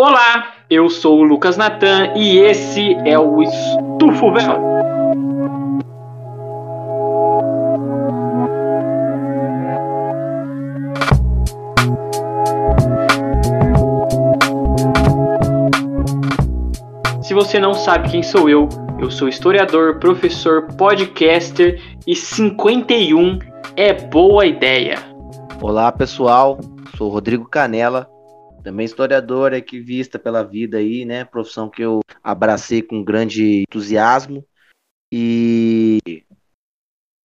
Olá, eu sou o Lucas Natan e esse é o Estufo Véu. Se você não sabe quem sou eu, eu sou historiador, professor, podcaster e 51 é boa ideia. Olá pessoal, sou Rodrigo Canela, também historiador, vista pela vida aí, né? Profissão que eu abracei com grande entusiasmo. E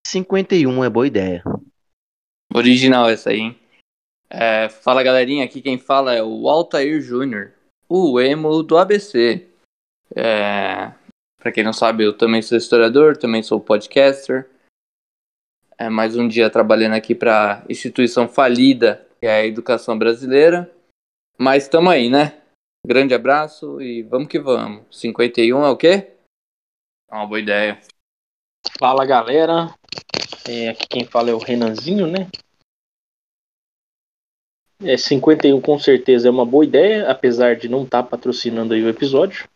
51 é boa ideia. Original essa aí, hein? É, fala galerinha, aqui quem fala é o Altair Júnior, o emo do ABC. É, para quem não sabe, eu também sou historiador, também sou podcaster. É mais um dia trabalhando aqui para instituição falida, que é a educação brasileira. Mas estamos aí, né? Grande abraço e vamos que vamos. 51 é o quê? É uma boa ideia. Fala galera, é, aqui quem fala é o Renanzinho, né? É, 51 com certeza é uma boa ideia, apesar de não estar tá patrocinando aí o episódio.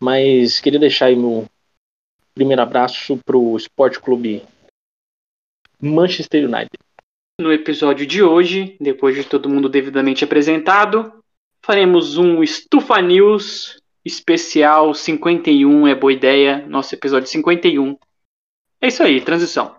Mas queria deixar aí meu primeiro abraço pro Esporte Clube Manchester United. No episódio de hoje, depois de todo mundo devidamente apresentado, faremos um Estufa News especial 51 é boa ideia, nosso episódio 51. É isso aí, transição.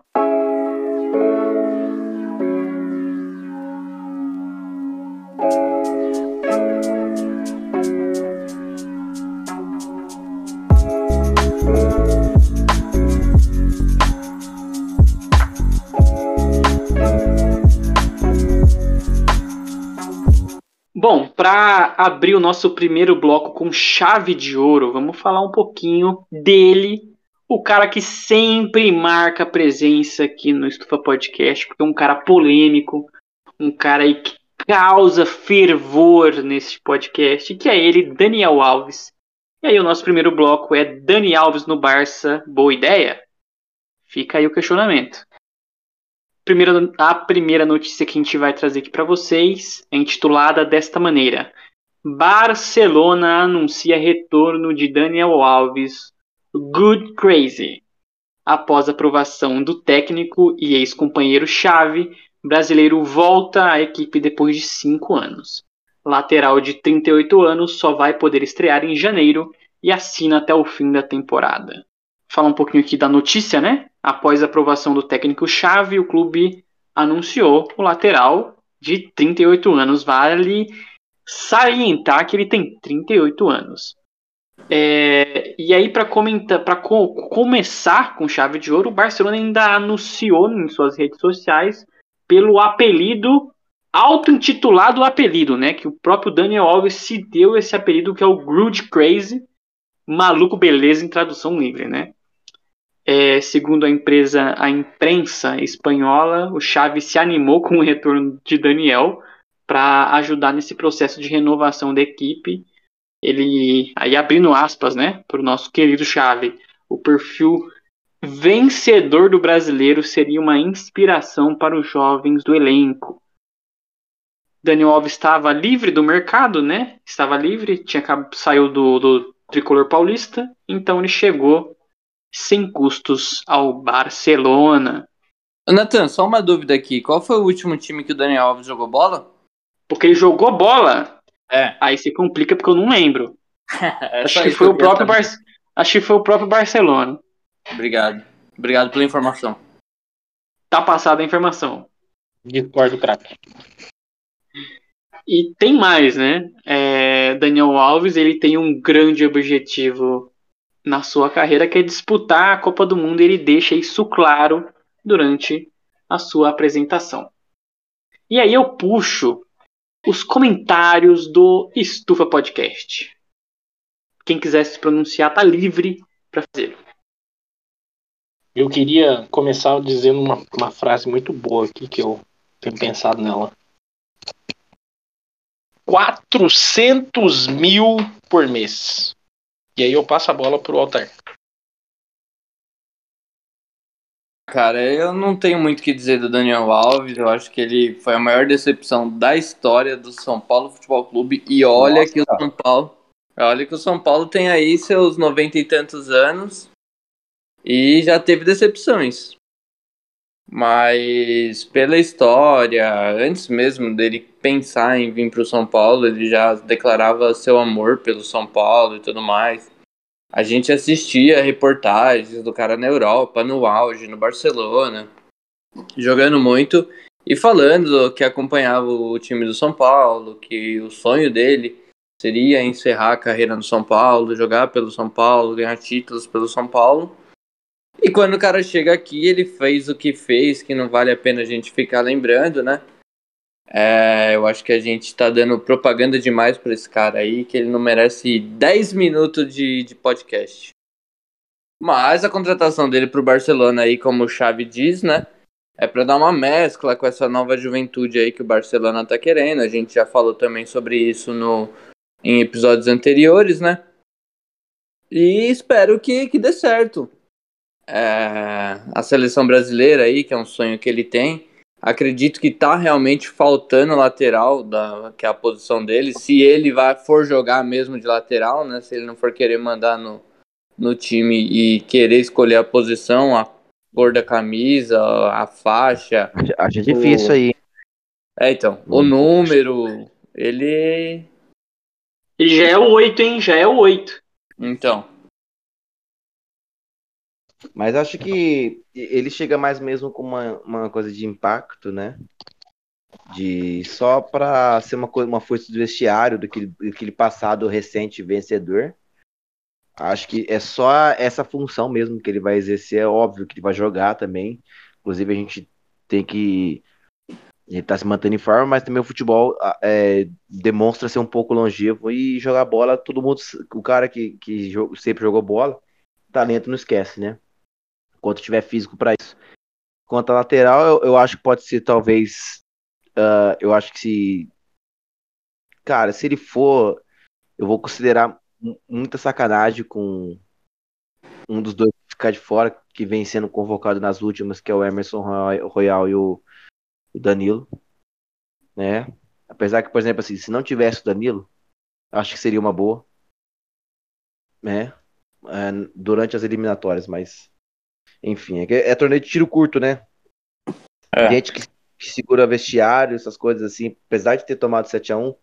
Bom, para abrir o nosso primeiro bloco com chave de ouro, vamos falar um pouquinho dele, o cara que sempre marca presença aqui no Estufa Podcast, porque é um cara polêmico, um cara aí que causa fervor nesse podcast, que é ele, Daniel Alves. E aí o nosso primeiro bloco é Dani Alves no Barça, boa ideia? Fica aí o questionamento primeira, a primeira notícia que a gente vai trazer aqui para vocês é intitulada desta maneira: Barcelona anuncia retorno de Daniel Alves, Good Crazy. Após aprovação do técnico e ex-companheiro-chave, brasileiro volta à equipe depois de cinco anos. Lateral de 38 anos só vai poder estrear em janeiro e assina até o fim da temporada. Falar um pouquinho aqui da notícia, né? Após a aprovação do técnico-chave, o clube anunciou o lateral de 38 anos. Vale salientar que ele tem 38 anos. É, e aí, para comentar, co começar com chave de ouro, o Barcelona ainda anunciou em suas redes sociais pelo apelido auto-intitulado apelido, né? Que o próprio Daniel Alves se deu esse apelido que é o Grude Crazy, maluco beleza em tradução livre, né? É, segundo a empresa, a imprensa espanhola, o Xavi se animou com o retorno de Daniel para ajudar nesse processo de renovação da equipe. Ele, aí abrindo aspas, né, para o nosso querido Xavi, o perfil vencedor do brasileiro seria uma inspiração para os jovens do elenco. Daniel Alves estava livre do mercado, né? Estava livre, tinha saiu do, do tricolor paulista, então ele chegou sem custos ao Barcelona. Nathan, só uma dúvida aqui. Qual foi o último time que o Daniel Alves jogou bola? Porque ele jogou bola? É. Aí se complica porque eu não lembro. é acho, que foi o próprio Bar... acho que foi o próprio Barcelona. Obrigado. Obrigado pela informação. Tá passada a informação. Discordo, craque. E tem mais, né? É, Daniel Alves ele tem um grande objetivo na sua carreira, que é disputar a Copa do Mundo, e ele deixa isso claro durante a sua apresentação. E aí eu puxo os comentários do Estufa Podcast. Quem quiser se pronunciar tá livre para fazer. Eu queria começar dizendo uma, uma frase muito boa aqui que eu tenho pensado nela. 400 mil por mês. E aí eu passo a bola pro Altair. cara, eu não tenho muito o que dizer do Daniel Alves. Eu acho que ele foi a maior decepção da história do São Paulo Futebol Clube. E olha Nossa, que o São Paulo. Olha que o São Paulo tem aí seus noventa e tantos anos e já teve decepções. Mas pela história, antes mesmo dele pensar em vir para o São Paulo, ele já declarava seu amor pelo São Paulo e tudo mais. A gente assistia reportagens do cara na Europa, no auge, no Barcelona, jogando muito e falando que acompanhava o time do São Paulo, que o sonho dele seria encerrar a carreira no São Paulo, jogar pelo São Paulo, ganhar títulos pelo São Paulo. E quando o cara chega aqui, ele fez o que fez, que não vale a pena a gente ficar lembrando, né? É, eu acho que a gente tá dando propaganda demais pra esse cara aí, que ele não merece 10 minutos de, de podcast. Mas a contratação dele pro Barcelona aí, como o Xavi diz, né? É para dar uma mescla com essa nova juventude aí que o Barcelona tá querendo. A gente já falou também sobre isso no, em episódios anteriores, né? E espero que, que dê certo. É, a seleção brasileira aí, que é um sonho que ele tem, Acredito que tá realmente faltando lateral, da, que é a posição dele. Se ele vai, for jogar mesmo de lateral, né? Se ele não for querer mandar no, no time e querer escolher a posição, a cor da camisa, a faixa. Acho difícil o... aí. É, então. O número, ele. Já é o 8, hein? Já é o 8. Então. Mas acho que ele chega mais mesmo com uma, uma coisa de impacto, né? De só para ser uma coisa, uma força do vestiário daquele, daquele passado recente vencedor. Acho que é só essa função mesmo que ele vai exercer. É óbvio que ele vai jogar também. Inclusive a gente tem que ele tá se mantendo em forma, mas também o futebol é, demonstra ser um pouco longevo e jogar bola, todo mundo, o cara que, que sempre jogou bola, talento não esquece, né? Quanto tiver físico para isso. Quanto a lateral, eu, eu, acho que pode ser talvez. Uh, eu acho que se. Cara, se ele for. Eu vou considerar muita sacanagem com um dos dois ficar de fora, que vem sendo convocado nas últimas, que é o Emerson Royal e o, o Danilo. Né? Apesar que, por exemplo, assim, se não tivesse o Danilo, acho que seria uma boa. Né? É, durante as eliminatórias, mas enfim, é, é torneio de tiro curto, né? É. Gente que, que, segura vestiário, essas coisas assim, apesar de ter tomado 7x1,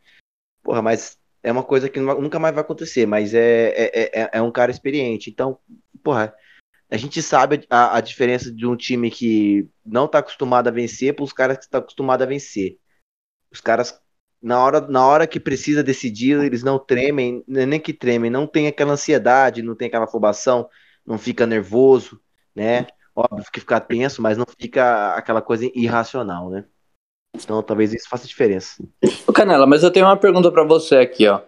porra, mas é uma coisa que nunca mais vai acontecer, mas é, é, é, é um cara experiente. Então, porra, a gente sabe a, a diferença de um time que não tá acostumado a vencer para os caras que estão tá acostumados a vencer. Os caras, na hora, na hora que precisa decidir, eles não tremem, nem que tremem, não tem aquela ansiedade, não tem aquela afobação, não fica nervoso né? Óbvio que fica tenso, mas não fica aquela coisa irracional, né? Então talvez isso faça diferença. Canela, mas eu tenho uma pergunta para você aqui, ó.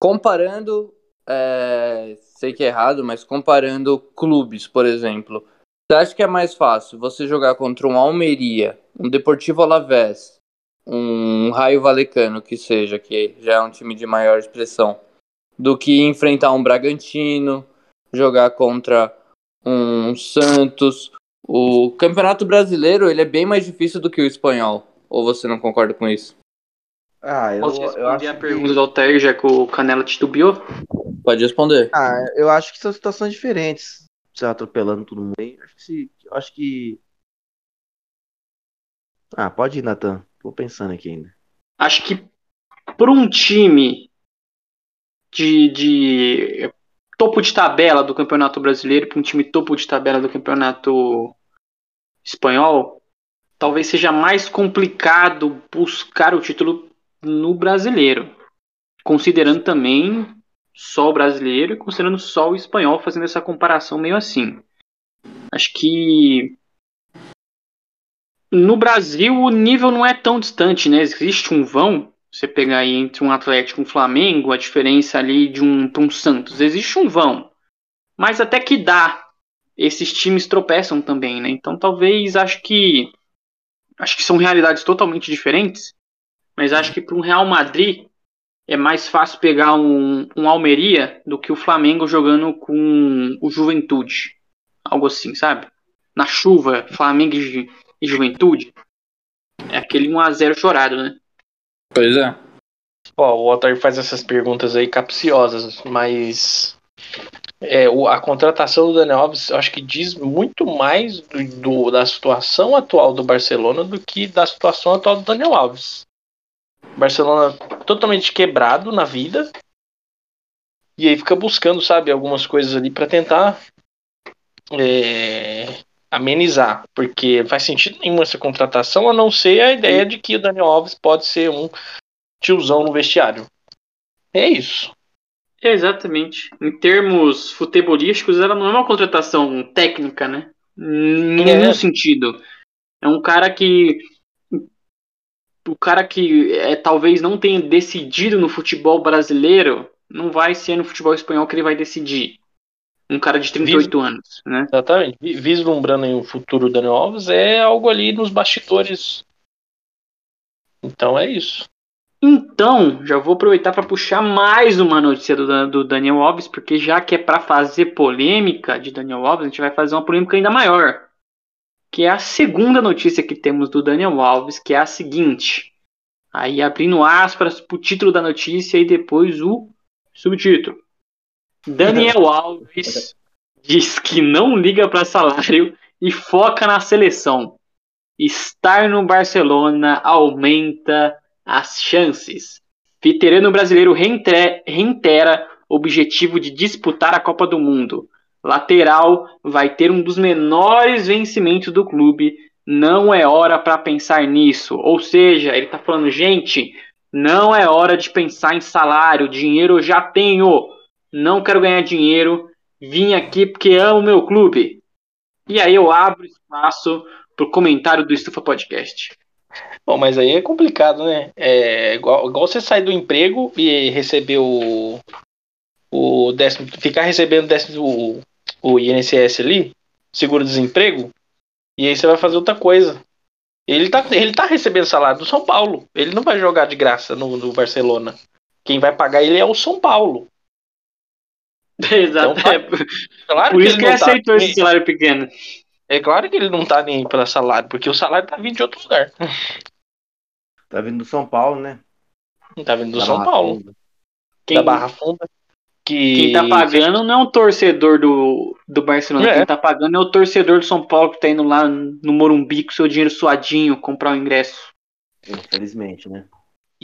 Comparando, é... sei que é errado, mas comparando clubes, por exemplo, você acha que é mais fácil você jogar contra um Almeria, um Deportivo Alavés, um Raio Valecano, que seja, que já é um time de maior expressão, do que enfrentar um Bragantino, jogar contra um Santos. O Campeonato Brasileiro ele é bem mais difícil do que o espanhol. Ou você não concorda com isso? Ah, eu, Posso responder eu acho a pergunta que... do Alter, já que o Canela titubeou? Pode responder. Ah, eu acho que são situações diferentes. Você atropelando todo mundo aí. Acho que, eu acho que. Ah, pode ir, Natan. Tô pensando aqui ainda. Acho que para um time de, de topo de tabela do Campeonato Brasileiro para um time topo de tabela do Campeonato Espanhol, talvez seja mais complicado buscar o título no Brasileiro, considerando também só o brasileiro e considerando só o espanhol, fazendo essa comparação meio assim. Acho que no Brasil o nível não é tão distante, né? Existe um vão você pegar aí entre um Atlético e um Flamengo, a diferença ali de um para um Santos, existe um vão. Mas até que dá, esses times tropeçam também, né? Então talvez acho que acho que são realidades totalmente diferentes, mas acho que para um Real Madrid é mais fácil pegar um, um Almeria do que o Flamengo jogando com o Juventude. Algo assim, sabe? na chuva, Flamengo e, Juventude. É aquele 1x0 chorado, né? Pois é. Ó, o Altair faz essas perguntas aí capciosas, mas é, o- a contratação do Daniel Alves, acho que diz muito mais do, do- da situação atual do Barcelona do que da situação atual do Daniel Alves. Barcelona totalmente quebrado na vida. E aí fica buscando, sabe, algumas coisas ali pra tentar é, amenizar. Porque faz sentido nenhum essa contratação, a não ser a ideia de que o Daniel Alves pode ser um tiozão no vestiário. É isso. Exatamente. Em termos futebolísticos, ela não é uma contratação técnica, né? Em É. nenhum sentido. É um cara que. O cara que é, talvez não tenha decidido no futebol brasileiro, não vai ser no futebol espanhol que ele vai decidir. Um cara de 38 anos, né? Exatamente. Vi- Vislumbrando o futuro do Daniel Alves é algo ali nos bastidores. Então é isso. Então, já vou aproveitar para puxar mais uma notícia do, do Daniel Alves, porque já que é para fazer polêmica de Daniel Alves, a gente vai fazer uma polêmica ainda maior. Que é a segunda notícia que temos do Daniel Alves, que é a seguinte. Aí abrindo aspas pro título da notícia e depois o subtítulo. Daniel Alves diz que não liga para salário e foca na seleção. Estar no Barcelona aumenta as chances. Veterano brasileiro reitera objetivo de disputar a Copa do Mundo. Lateral vai ter um dos menores vencimentos do clube. Não é hora para pensar nisso. Ou seja, ele tá falando, gente, não é hora de pensar em salário. Dinheiro eu já tenho. Não quero ganhar dinheiro. Vim aqui porque amo meu clube. E aí eu abro espaço pro comentário do Estufa Podcast. Bom, mas aí é complicado, né? É igual, igual você sair do emprego e receber o. o décimo, ficar recebendo décimo, o, o INSS ali, seguro-desemprego, e aí você vai fazer outra coisa. Ele tá, ele tá recebendo salário do São Paulo. Ele não vai jogar de graça no, no Barcelona. Quem vai pagar ele é o São Paulo. Exato. Então, é, Claro por isso que ele não tá aceitou nem- esse salário pequeno. É claro que ele não tá nem pelo salário, porque o salário tá vindo de outro lugar. Tá vindo do São Paulo, né? Tá vindo do Da São Barra Paulo, Funda. Quem, da Barra Funda. Que quem tá pagando não é o torcedor do, do Barcelona. É. Quem tá pagando é o torcedor do São Paulo que tá indo lá no Morumbi com seu dinheiro suadinho comprar o ingresso. Infelizmente, né?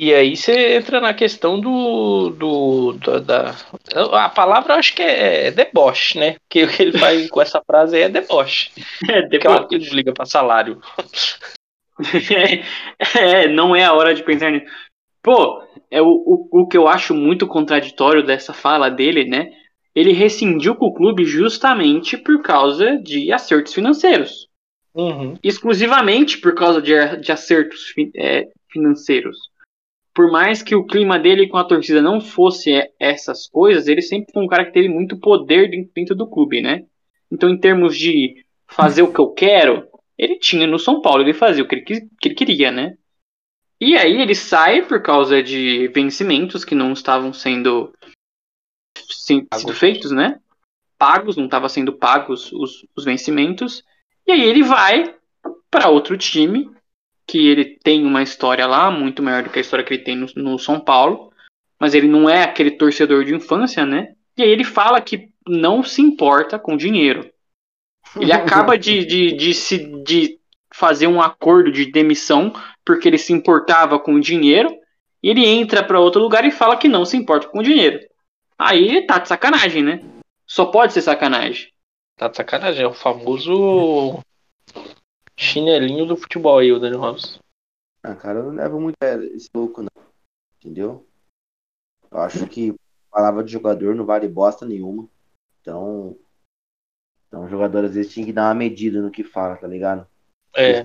E aí você entra na questão do. do da, da- a palavra eu acho que é deboche, né? Porque o que ele faz com essa frase aí é deboche. É, depois, Claro que ele liga pra salário. é, não é a hora de pensar nisso. Pô, é o, o, o que eu acho muito contraditório dessa fala dele, né? Ele rescindiu com o clube justamente por causa de acertos financeiros. Uhum. exclusivamente por causa de, de acertos é, financeiros. Por mais que o clima dele com a torcida não fosse essas coisas, ele sempre foi um cara que teve muito poder dentro, do clube, né? Então, em termos de fazer o que eu quero, ele tinha no São Paulo, ele fazia o que ele, quis- que ele queria, né? E aí ele sai por causa de vencimentos que não estavam sendo feitos, né? Pagos, não estavam sendo pagos os, os vencimentos. E aí ele vai para outro time, que ele tem uma história lá, muito maior do que a história que ele tem no, no São Paulo. Mas ele não é aquele torcedor de infância, né? E aí ele fala que não se importa com dinheiro. Ele acaba de, de, de, se, de fazer um acordo de demissão porque ele se importava com o dinheiro. E ele entra para outro lugar e fala que não se importa com o dinheiro. Aí tá de sacanagem, né? Só pode ser sacanagem. Tá de sacanagem, é o famoso chinelinho do futebol aí, o Daniel Alves. Ah, cara, eu não levo muito esse louco, não. Entendeu? Eu acho que palavra de jogador não vale bosta nenhuma. Então. Então, o jogador às vezes tinha que dar uma medida no que fala, tá ligado? É,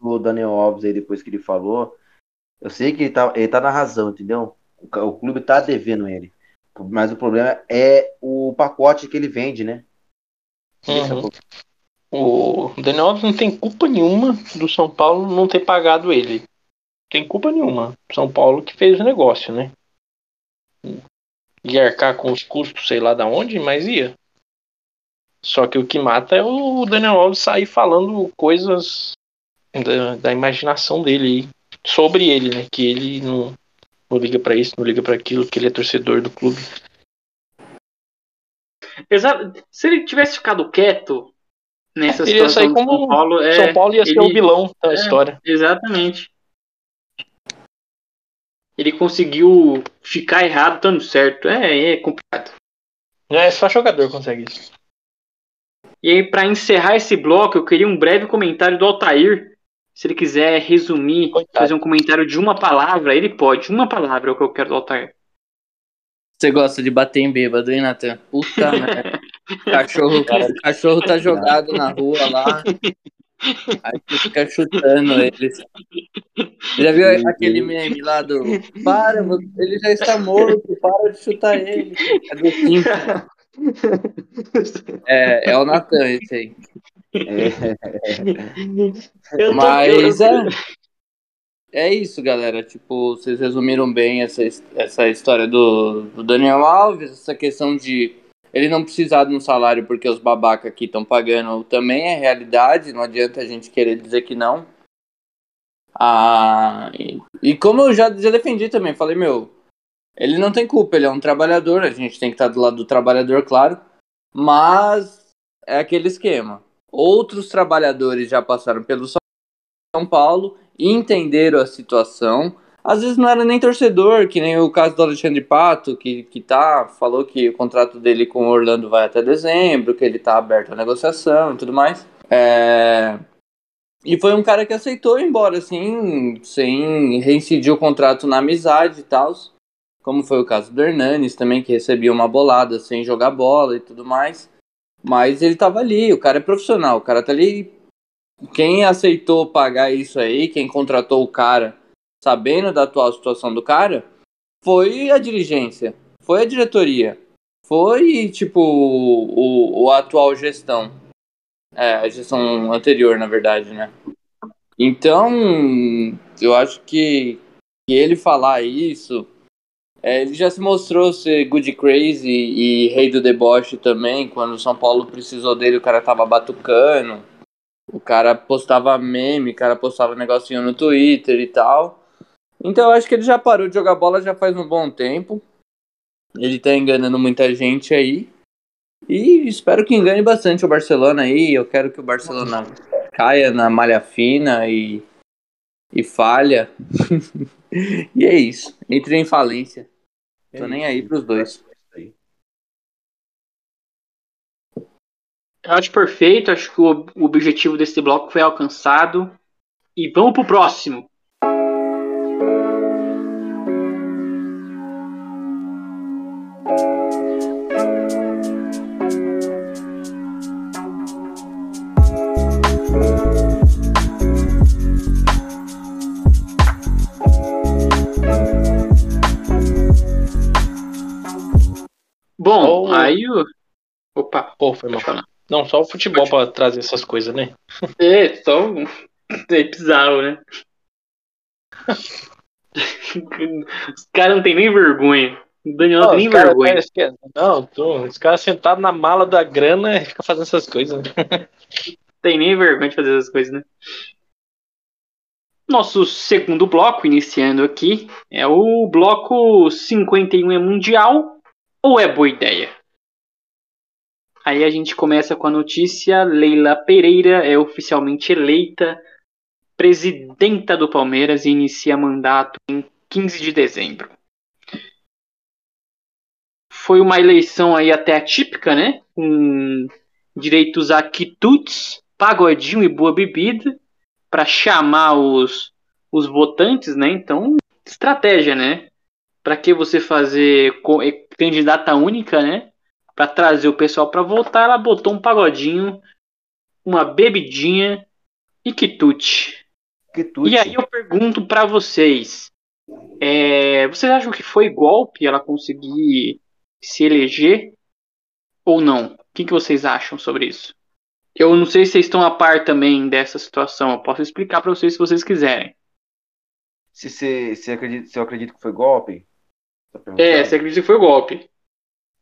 O Daniel Alves aí, depois que ele falou. Eu sei que ele tá, ele tá na razão, entendeu? O, o clube tá devendo ele. Mas o problema é o pacote que ele vende, né? Uhum. O Daniel Alves não tem culpa nenhuma do São Paulo não ter pagado ele. Tem culpa nenhuma. São Paulo que fez o negócio, né? Ia arcar com os custos, sei lá da onde, mas ia. Só que o que mata é o Daniel Alves sair falando coisas da, da imaginação dele sobre ele, né? Que ele não, não liga para isso, não liga para aquilo, que ele é torcedor do clube. Exato. Se ele tivesse ficado quieto nessa Ele ia situação sair como São Paulo, é, São Paulo ia ser ele- o vilão da é, história. Exatamente. Ele conseguiu ficar errado estando certo. É, é complicado. É só jogador consegue isso. E aí, pra encerrar esse bloco, eu queria um breve comentário do Altair. Se ele quiser resumir, Coitado. fazer um comentário de uma palavra, ele pode. Uma palavra é o que eu quero do Altair. Você gosta de bater em bêbado, hein, Natan? Puta merda. Cachorro, cachorro tá jogado na rua lá. Aí você fica chutando eles. Já viu aquele meme lá do Para, ele já está morto, para de chutar ele. É do. É, é o Natan esse aí. Tô- Mas é. É isso, galera. Tipo, vocês resumiram bem essa, essa história do, do Daniel Alves, essa questão de ele não precisar de um salário porque os babaca aqui estão pagando também é realidade, não adianta a gente querer dizer que não. Ah, e, e como eu já, já defendi também, falei, meu, ele não tem culpa, ele é um trabalhador, a gente tem que estar do lado do trabalhador, claro, mas é aquele esquema. Outros trabalhadores já passaram pelo São Paulo entenderam a situação. Às vezes não era nem torcedor, que nem o caso do Alexandre Pato, que, que tá, falou que o contrato dele com o Orlando vai até dezembro, que ele tá aberto à negociação e tudo mais. É, E foi um cara que aceitou ir embora, assim, sem reincidir o contrato na amizade e tal. Como foi o caso do Hernanes também, que recebia uma bolada sem jogar bola e tudo mais. Mas ele tava ali, o cara é profissional, o cara tá ali. Quem aceitou pagar isso aí, quem contratou o cara, sabendo da atual situação do cara, foi a dirigência, foi a diretoria, foi tipo o, o atual gestão. É, a gestão anterior, na verdade, né? Então, eu acho que, que ele falar isso, é, ele já se mostrou ser good crazy e rei do deboche também. Quando o São Paulo precisou dele, o cara tava batucando. O cara postava meme, o cara postava negocinho no Twitter e tal. Então eu acho que ele já parou de jogar bola já faz um bom tempo. Ele tá enganando muita gente aí. E espero que engane bastante o Barcelona aí. Eu quero que o Barcelona caia na malha fina e, e falha. e é isso. Entre em falência. Tô nem aí pros dois. Eu acho perfeito, acho que o o objetivo desse bloco foi alcançado. E vamos pro próximo. Foi mal. Não, só o futebol pra trazer essas coisas, né? É, só. É bizarro, né? Os caras não tem nem vergonha. O Daniel não tem nem cara vergonha. que é- Não, tô, os caras sentados na mala da grana e ficam fazendo essas coisas. né? tem nem vergonha de fazer essas coisas, né? Nosso segundo bloco, iniciando aqui, é o bloco 51 é mundial ou é boa ideia? Aí a gente começa com a notícia: Leila Pereira é oficialmente eleita presidenta do Palmeiras e inicia mandato em 15 de dezembro. Foi uma eleição aí até atípica, né? Com direitos a quitutes, pagodinho e boa bebida para chamar os, os votantes, né? Então, estratégia, né? Para que você fazer eh, candidata única, né? Para trazer o pessoal para votar, ela botou um pagodinho, uma bebidinha e quitute. Que tudo. E aí eu pergunto para vocês, é, vocês acham que foi golpe ela conseguir se eleger ou não? O que, que vocês acham sobre isso? Eu não sei se vocês estão a par também dessa situação. Eu posso explicar para vocês se vocês quiserem. Se, você se, acredita, se eu acredito que foi golpe? Tá É, você acredita que foi golpe?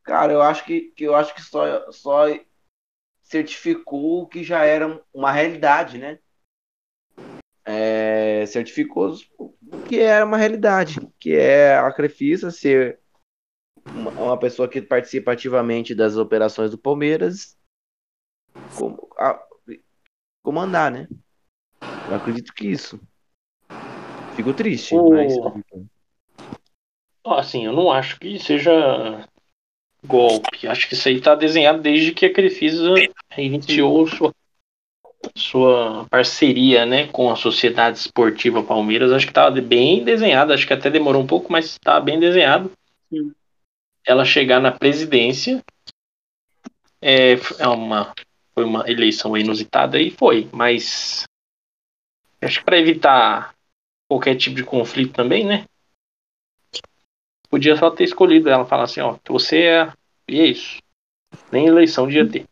Cara, eu acho que, que eu acho que só, só certificou que já era uma realidade, né? É, certificou o que era uma realidade, que é a Crefisa ser uma, uma pessoa que participa ativamente das operações do Palmeiras como, a, comandar, né? Eu acredito que isso. Fico triste, O- mas Assim, eu não acho que seja golpe. Acho que isso aí tá desenhado desde que a Crefisa iniciou sua, sua parceria né, com a Sociedade Esportiva Palmeiras. Acho que tava bem desenhado. Acho que até demorou um pouco, mas tá bem desenhado. Sim. Ela chegar na presidência. É, é uma, foi uma eleição inusitada e foi, mas acho que para evitar qualquer tipo de conflito também, né? Podia só ter escolhido ela, falar assim, ó, você é. E é isso. Nem eleição devia ter.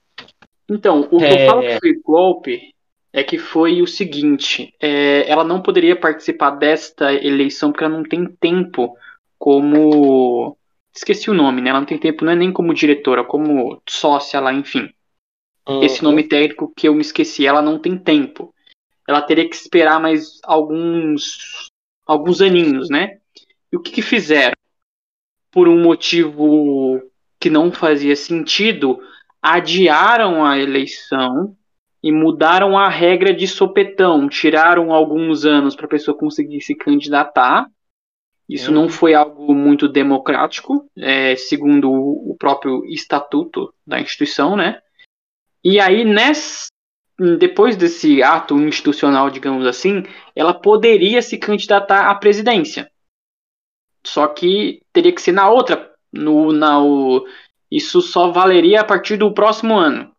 Então, o que É. eu falo que foi golpe é que foi o seguinte: é, ela não poderia participar desta eleição porque ela não tem tempo como. Esqueci o nome, né? Ela não tem tempo, não é nem como diretora, como sócia lá, enfim. Esse Uhum. nome técnico que eu me esqueci, ela não tem tempo. Ela teria que esperar mais alguns alguns aninhos, né? E o que, que fizeram? Por um motivo que não fazia sentido, adiaram a eleição e mudaram a regra de sopetão, tiraram alguns anos para a pessoa conseguir se candidatar. Isso Uhum. não foi algo muito democrático, é, segundo o próprio estatuto da instituição, né? E aí, ness, depois desse ato institucional, digamos assim, ela poderia se candidatar à presidência. Só que teria que ser na outra. No, na, o, isso só valeria a partir do próximo ano.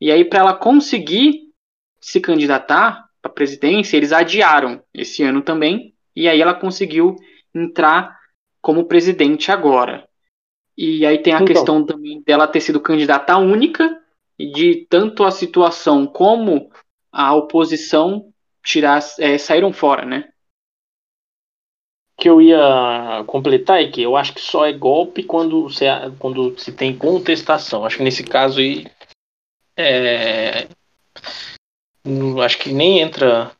E aí, para ela conseguir se candidatar para a presidência, eles adiaram esse ano também. E aí ela conseguiu entrar como presidente agora. E aí tem a Então. questão também dela ter sido candidata única e de tanto a situação como a oposição tirar, é, saíram fora, né? Que eu ia completar é que eu acho que só é golpe quando se, quando se tem contestação. Acho que nesse caso aí. É, não- acho que nem entra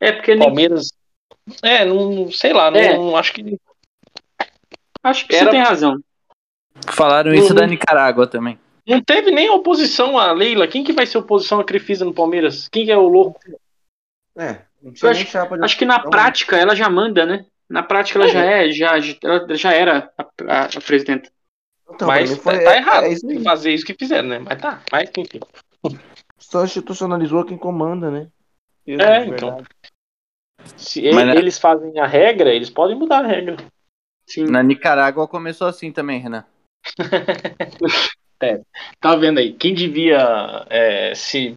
É porque nem, Palmeiras. É, não sei lá, É. não, acho que. acho que Era- você tem razão. Falaram isso Uhum. da Nicarágua também. Não teve nem oposição a Leila. Quem que vai ser oposição a Crefisa no Palmeiras? Quem que é o louco? é, nem de Acho que na oposição, prática ela já manda, né? Na prática ela já é, já, ela já era a, a- a presidenta. Então, mas mim foi- tá, tá é- errado é isso fazer isso que fizeram, né? Mas tá, mas enfim. Só institucionalizou quem comanda, né? Isso, É, de então. Se Mas e- na- eles fazem a regra, eles podem mudar a regra. Sim. Na Nicarágua começou assim também, Renan. Tá vendo aí? Quem devia é, se,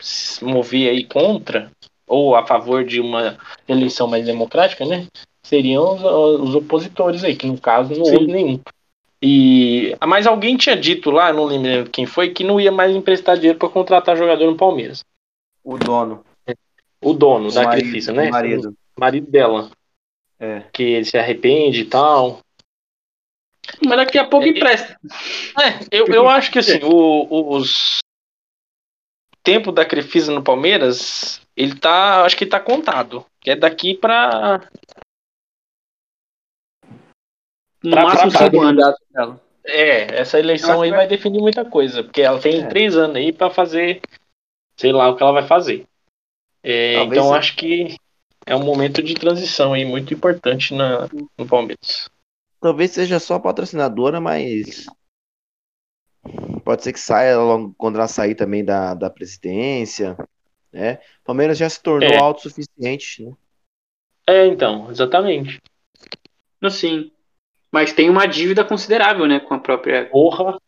se mover aí contra ou a favor de uma eleição mais democrática, né? Seriam os, os opositores aí, que no caso não Sim. houve nenhum. E mas alguém tinha dito lá, não lembro quem foi, que não ia mais emprestar dinheiro para contratar jogador no Palmeiras. O dono. O dono o da marido, Crefisa, né? O marido. O marido dela, É. que ele se arrepende e tal. Mas daqui a pouco É, empresta. É, eu, eu acho que assim, o, os tempo da Crefisa no Palmeiras, ele tá, acho que ele tá contado. Que é daqui pra. No Pra- máximo pra- cinco pra- anos. Dela. É, essa eleição aí acho vai definir muita coisa, porque ela tem É. três anos aí pra fazer, sei lá o que ela vai fazer. É, então acho que é um momento de transição aí muito importante na, no Palmeiras. Talvez seja só patrocinadora, mas. Pode ser que saia logo quando ela sair também da, da presidência. Né? Palmeiras já se tornou É. autossuficiente. Né? É, então, exatamente. Sim. Mas tem uma dívida considerável, né? Com a própria, Porra.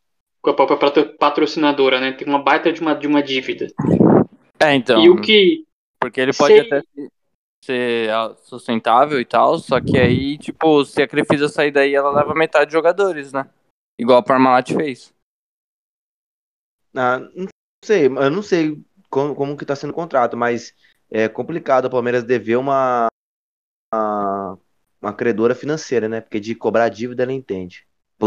com a própria patro- patrocinadora, né? Tem uma baita de uma, de uma dívida. É, então. E o que. Porque ele pode Sei. até se- ser sustentável e tal, só que aí, tipo, se a Crefisa sair daí, ela leva metade dos jogadores, né? Igual a Parmalat fez. Ah, não sei, eu não sei como, como que tá sendo o contrato, mas é complicado o Palmeiras dever uma, uma, uma credora financeira, né? Porque de cobrar dívida ela entende.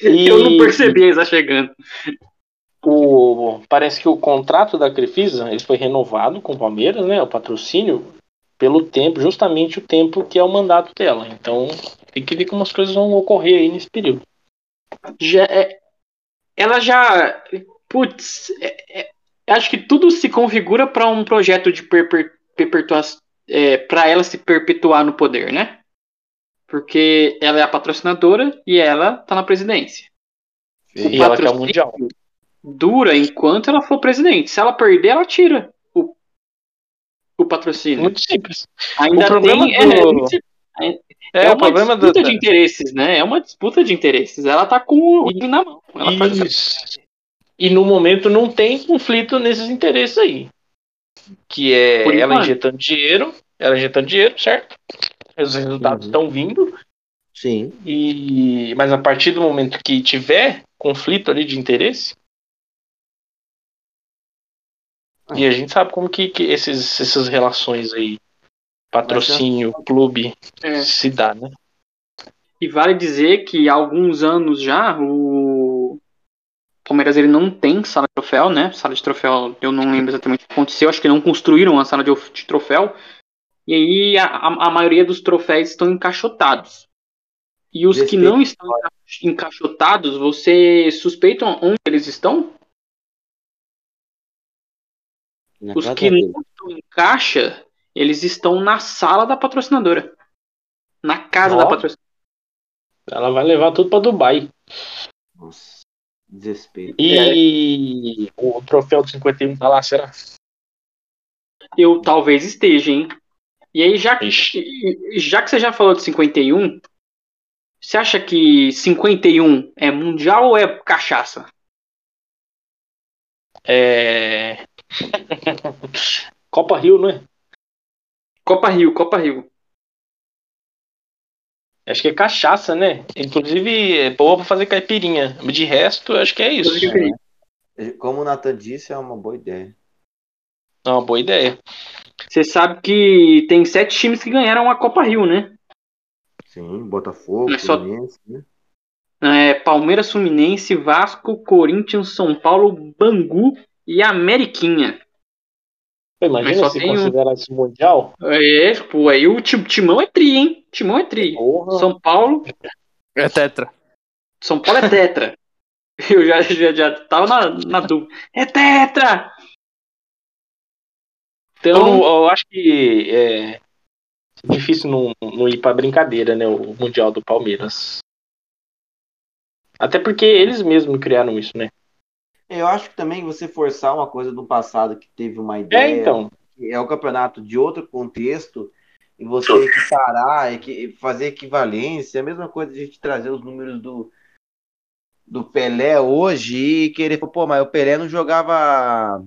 E, Eu não e- percebi eles chegando. o, parece que o contrato da Crefisa ele foi renovado com o Palmeiras, né? O patrocínio, pelo tempo, justamente o tempo que é o mandato dela. Então tem que ver como as coisas vão ocorrer aí nesse período. Já é- ela já. Putz, é- é- acho que tudo se configura para um projeto de perper, perpetuação. para ela se perpetuar no poder, né? Porque ela é a patrocinadora e ela tá na presidência. E ela quer o patrocínio Mundial. Dura enquanto ela for presidente. Se ela perder, ela tira o, o patrocínio. Muito simples. Ainda o problema tem. do- É, É, é o uma problema do. disputa de interesses, né? É uma disputa de interesses. Ela tá com o ringue na mão. Ela faz essa- Isso. E no momento não tem conflito nesses interesses aí. Que é Por ela enquanto. injetando dinheiro, ela injetando dinheiro, certo? Os resultados Uhum. estão vindo. Sim. E mas a partir do momento que tiver conflito ali de interesse, e a gente sabe como que, que esses, essas relações aí, patrocínio, clube, É. se dá, né? E vale dizer que há alguns anos já o Palmeiras ele não tem sala de troféu, né? Sala de troféu, eu não lembro exatamente o que aconteceu. Acho que não construíram a sala de, de troféu. E aí a, a- a maioria dos troféus estão encaixotados. E os que Respeito. não estão enca- encaixotados, você suspeita onde eles estão? Na Os casa que dele. não estão em caixa, eles estão na sala da patrocinadora. Na casa da patrocinadora. Ela vai levar tudo pra Dubai. Nossa, desrespeito. E o troféu do 51 tá lá, será? Eu talvez esteja, hein? E aí, já, que- já que você já falou de 51, você acha que 51 é mundial ou é cachaça? É. Copa Rio, não é? Copa Rio, Copa Rio. Acho que é cachaça, né? Inclusive é boa pra fazer caipirinha. De resto, acho que é isso. Como o Nathan disse, é uma boa ideia. É uma boa ideia. Você sabe que tem sete times que ganharam a Copa Rio, né? Sim, Botafogo, Mas só- Fluminense, né? É, Palmeiras, Fluminense, Vasco, Corinthians, São Paulo, Bangu e Ameriquinha. Pô, Imagina se tem um. considerar esse mundial. É, pô, aí o ti- Timão é tri, hein? Timão é tri. Porra. São Paulo, É tetra. São Paulo é tetra. Eu já, já, já tava na, na dúvida. É tetra! Então, Então, eu acho que é difícil não, não ir pra brincadeira, né? O Mundial do Palmeiras. Até porque eles mesmos criaram isso, né? Eu acho que também você forçar uma coisa do passado que teve uma É, ideia, então. que é o campeonato de outro contexto, e você equiparar, equi- fazer equivalência, é a mesma coisa de a gente trazer os números do, do Pelé hoje e querer, pô, mas o Pelé não jogava,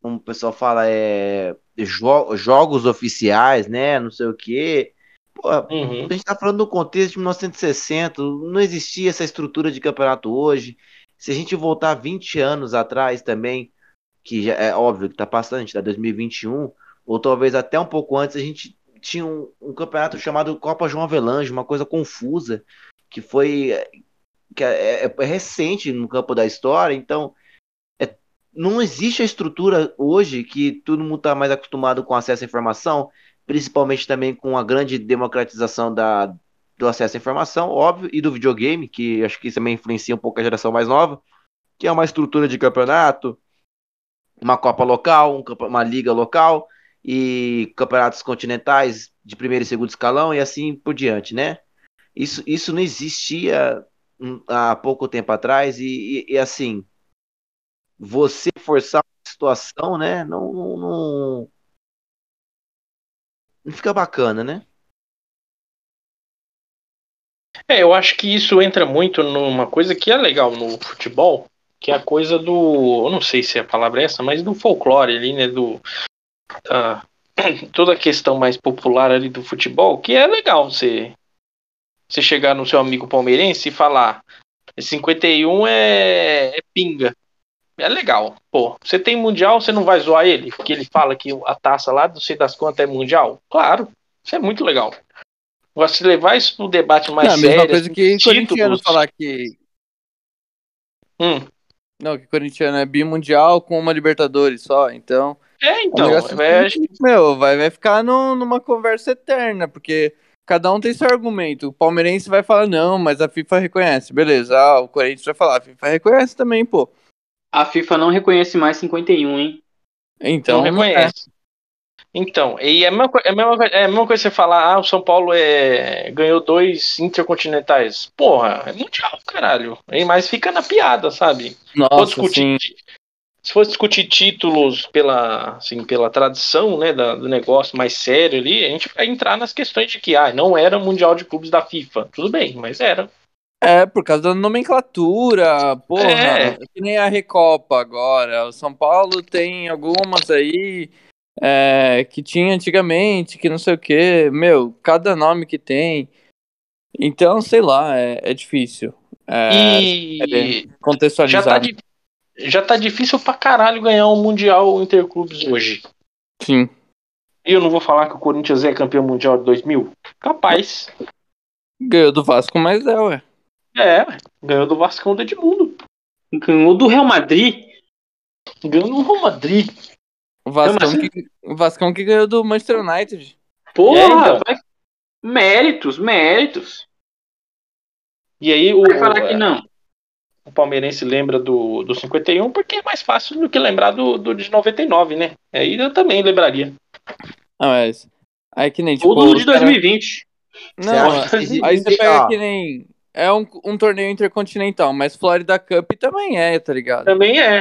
como o pessoal fala, é, jo- jogos oficiais, né, não sei o quê. Pô, Uhum. a gente tá falando do contexto de 1960, não existia essa estrutura de campeonato hoje. Se a gente voltar 20 anos atrás também, que já é óbvio que tá passando, a gente tá em 2021, ou talvez até um pouco antes, a gente tinha um, um campeonato chamado Copa João Avelange, uma coisa confusa, que foi que é, é- é recente no campo da história, então é- não existe a estrutura hoje que todo mundo está mais acostumado com acesso à informação, principalmente também com a grande democratização da, do acesso à informação, óbvio, e do videogame, que acho que isso também influencia um pouco a geração mais nova, que é uma estrutura de campeonato, uma Copa local, um uma liga local e campeonatos continentais de primeiro e segundo escalão e assim por diante, né? Isso, isso não existia hum, há pouco tempo atrás e, e- e, assim, você forçar uma situação, né? Não, não, não, não fica bacana, né? É, eu acho que isso entra muito numa coisa que é legal no futebol, que é a coisa do. Eu não sei se a palavra é essa, mas do folclore ali, né? Do. ah, toda a questão mais popular ali do futebol, que é legal você, você chegar no seu amigo palmeirense e falar: 51 é, é pinga. É legal. Pô, você tem mundial, você não vai zoar ele? Porque ele fala que a taça lá, não sei das quantas, é mundial? Claro, isso é muito legal. Gosto de levar isso pro debate mais Não, a sério. mesma coisa assim, que títulos. corintiano falar que. Hum. Não, que corintiano é bimundial com uma Libertadores só. Então. É, É um então. negócio é, que, meu, vai, vai ficar no- numa conversa eterna, porque cada um tem seu argumento. O palmeirense vai falar, não, mas a FIFA reconhece. Beleza, ah, o Corinthians vai falar, a FIFA reconhece também, pô. A FIFA não reconhece mais 51, hein? Então, não reconhece. Então, e é a, mesma, é, a mesma, é a mesma coisa você falar, ah, o São Paulo é, ganhou dois intercontinentais. Porra, é mundial, caralho. E, mas fica na piada, sabe? é, nossa, discutir, sim. se for discutir títulos pela, assim, pela tradição né, da- do negócio mais sério ali, a gente vai entrar nas questões de que ah, não era Mundial de Clubes da FIFA. Tudo bem, mas era. É, por causa da nomenclatura, porra. É. Que nem a Recopa agora. O São Paulo tem algumas aí é, que tinha antigamente, que não sei o quê. Meu, cada nome que tem. Então, sei lá, é, é difícil. É, e já contextualizar. tá, di- já tá difícil pra caralho ganhar um Mundial Interclubes hoje. Sim. E eu não vou falar que o Corinthians é campeão mundial de 2000? Capaz. Ganhou do Vasco, mas é, ué. É, ganhou do Vascão do Edmundo. Ganhou do Real Madrid. Ganhou no Real Madrid. O Vascão, mas- que, o Vascão que ganhou do Manchester United. Porra, É, então. vai- méritos, méritos. E aí o, Vai falar que não. o palmeirense lembra do, do 51 porque é mais fácil do que lembrar do, do de 99, né? Aí eu também lembraria. Não, mas. Aí que nem, tipo. Ou do de os cara- 2020. Não, aí você pega que nem. É um, um torneio intercontinental, mas Florida Cup também é, tá ligado? Também é.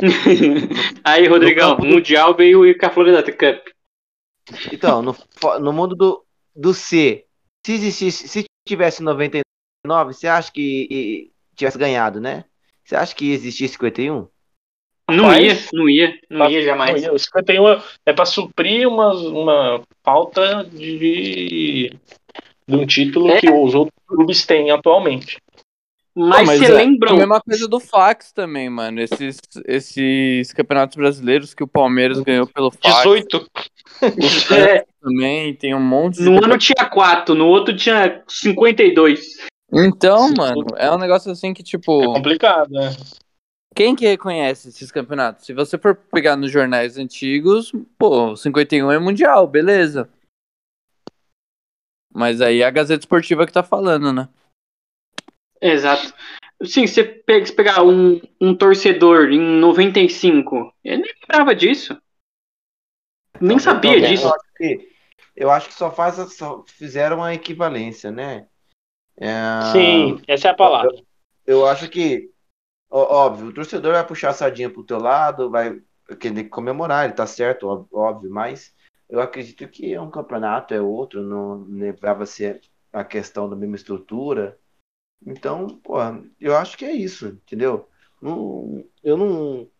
Aí, Rodrigão, No o do- Mundial veio com a Florida Cup. Então, no, no mundo do, do C, se existisse, se tivesse 99, você acha que e, tivesse ganhado, né? Você acha que existia 51? Não Rapaz, ia, não ia, não ia jamais. Não ia. O 51 é- é pra suprir uma, uma falta de, de um título É. que os outros clubes têm atualmente. Mas, você é lembra? A mesma coisa do Fax também, mano. Esses, esses campeonatos brasileiros que o Palmeiras ganhou pelo Fax 18. É, também, tem um monte de. no ano tinha 4, no outro tinha 52. Então, Sim. mano, é um negócio assim que, É tipo, complicado, né? quem que reconhece esses campeonatos? Se você for pegar nos jornais antigos, pô, o 51 é mundial, beleza. Mas aí é a Gazeta Esportiva que tá falando, né? Exato. Sim, você pegar um, um torcedor em 95, ele nem lembrava disso. Nem sabia Então, disso. Eu acho que, eu acho que só, faz, a- só fizeram uma equivalência, né? É, Sim, essa é a palavra. Eu acho que, ó- óbvio, o torcedor vai puxar a sardinha pro teu lado, vai querer comemorar, ele tá certo, óbvio, mas eu acredito que é um campeonato, é outro, não lembrava-se a questão da mesma estrutura. Então, pô, eu acho que é isso, entendeu? Não, eu não,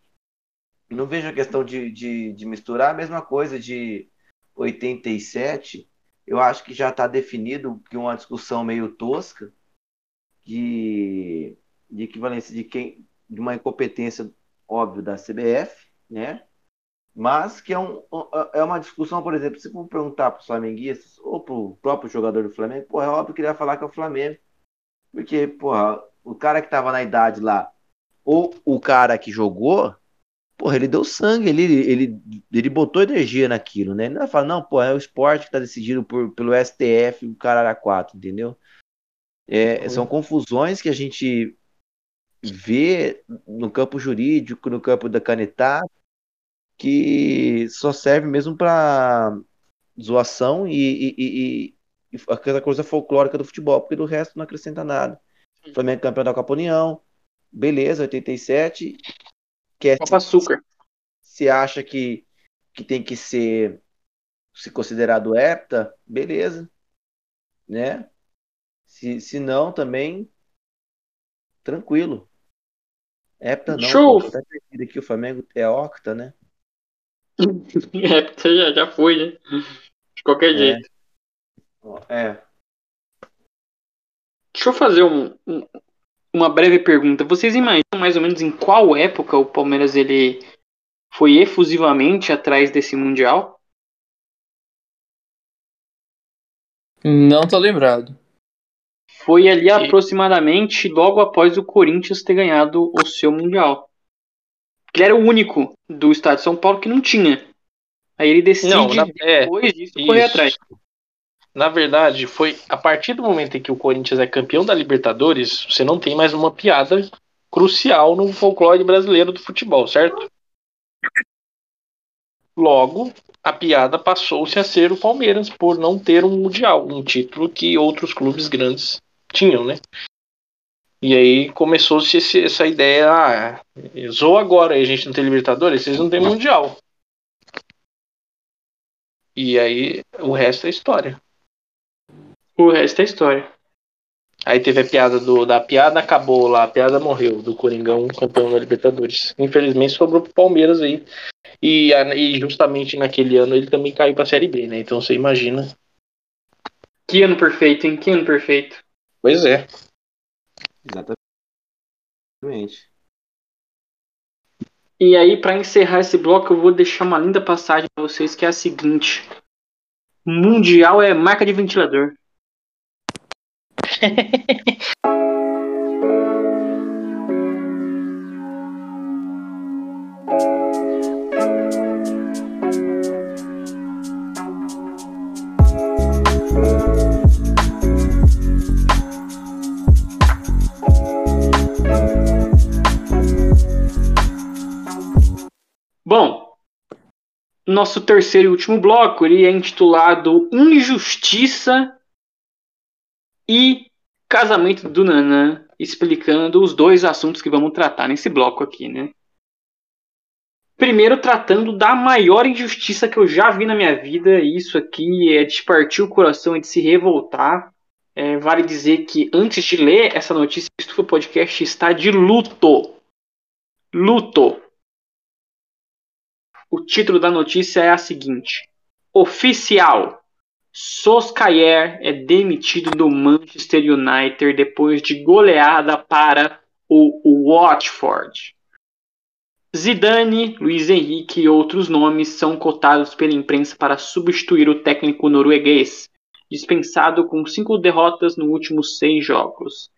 não vejo a questão de, de, de misturar a mesma coisa de 87. Eu acho que já está definido que uma discussão meio tosca de, de equivalência de quem de uma incompetência óbvio da CBF, né? Mas que é, um, é uma discussão, por exemplo, se for perguntar para os flamenguistas ou para o próprio jogador do Flamengo, pô, é óbvio que ele vai falar que é o Flamengo. Porque, porra, o cara que tava na idade lá, ou o cara que jogou, porra, ele deu sangue, ele, ele, ele botou energia naquilo, né? Ele não vai falar, não, pô, é o esporte que tá decidido por, pelo STF, o cara era quatro, entendeu? É, são confusões que a gente vê no campo jurídico, no campo da canetada, que só serve mesmo para zoação e, e aquela coisa folclórica do futebol, porque do resto não acrescenta nada. Flamengo campeão da Copa União, beleza, 87. Quer Copa Açúcar. se acha que, que tem que ser se considerado hepta, beleza, né? Se, se não, também tranquilo. Hepta não, Show. pô, tá aqui o Flamengo é octa, né? É, já, já foi, né? De qualquer É. jeito. É. Deixa eu fazer um- um- uma breve pergunta. Vocês imaginam mais ou menos em qual época o Palmeiras ele foi efusivamente atrás desse Mundial? Não tô lembrado. Foi ali aproximadamente logo após o Corinthians ter ganhado o seu Mundial. Ele era o único do estado de São Paulo que não tinha. Aí ele decide, Não, na- é, depois disso, correr isso. atrás. Na verdade, foi a partir do momento em que o Corinthians é campeão da Libertadores, você não tem mais uma piada crucial no folclore brasileiro do futebol, certo? Logo, a piada passou-se a ser o Palmeiras por não ter um mundial, um título que outros clubes grandes tinham, né? E aí começou-se essa ideia, ah, zoa agora, a gente não tem Libertadores, vocês não têm mundial. E aí o resto é história. O resto é história. Aí teve a piada do da piada acabou lá, a piada morreu do Coringão campeão da Libertadores. Infelizmente sobrou pro Palmeiras aí. E, e justamente naquele ano ele também caiu pra Série B, né? Então você imagina. Que ano perfeito, hein? Que ano perfeito. Pois é. Exatamente. E aí, pra encerrar esse bloco, eu vou deixar uma linda passagem pra vocês, que é a seguinte: Mundial é marca de ventilador. Bom, nosso terceiro e último bloco ele é intitulado Injustiça e Casamento do Nanã, explicando os dois assuntos que vamos tratar nesse bloco aqui, né? Primeiro, tratando da maior injustiça que eu já vi na minha vida, e isso aqui é de partir o coração e de se revoltar. É, vale dizer que antes de ler essa notícia, o Estufa Podcast está de luto. Luto. O título da notícia é a seguinte: Oficial. Soskayer é demitido do Manchester United depois de goleada para o Watford. Zidane, Luiz Henrique e outros nomes são cotados pela imprensa para substituir o técnico norueguês, dispensado com cinco derrotas nos últimos seis jogos.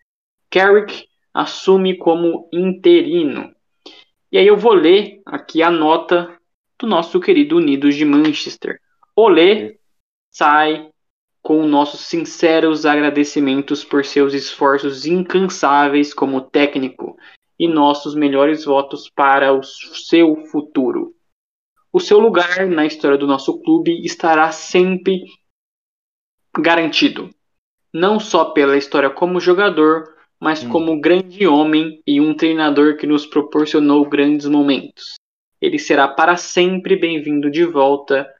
Carrick assume como interino. E aí eu vou ler aqui a nota do nosso querido Unidos de Manchester. Olê sai com nossos sinceros agradecimentos por seus esforços incansáveis como técnico e nossos melhores votos para o seu futuro. O seu lugar na história do nosso clube estará sempre garantido, não só pela história como jogador, mas Hum. como grande homem e um treinador que nos proporcionou grandes momentos. Ele será para sempre bem-vindo de volta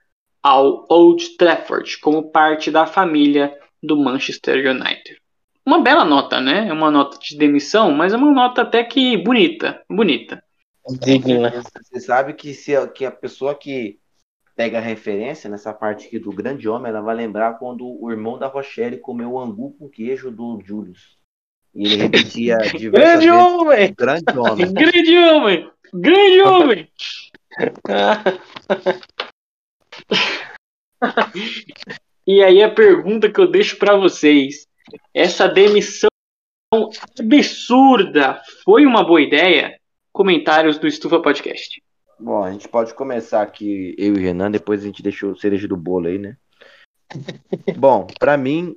ao Old Trafford como parte da família do Manchester United. Uma bela nota, né? É uma nota de demissão, mas é uma nota até que bonita, bonita. Digna. Você sabe que se a, que a pessoa que pega a referência nessa parte aqui do grande homem, ela vai lembrar quando o irmão da Rochelle comeu o angu com queijo do Julius. E ele repetia diversas Grande vezes homem! grande homem. Grande homem! Grande homem! E aí a pergunta que eu deixo para vocês: essa demissão absurda foi uma boa ideia? Comentários do Estufa Podcast. Bom, a gente pode começar aqui, eu e o Renan, depois a gente deixa o cereja do bolo aí, né? Bom, pra mim,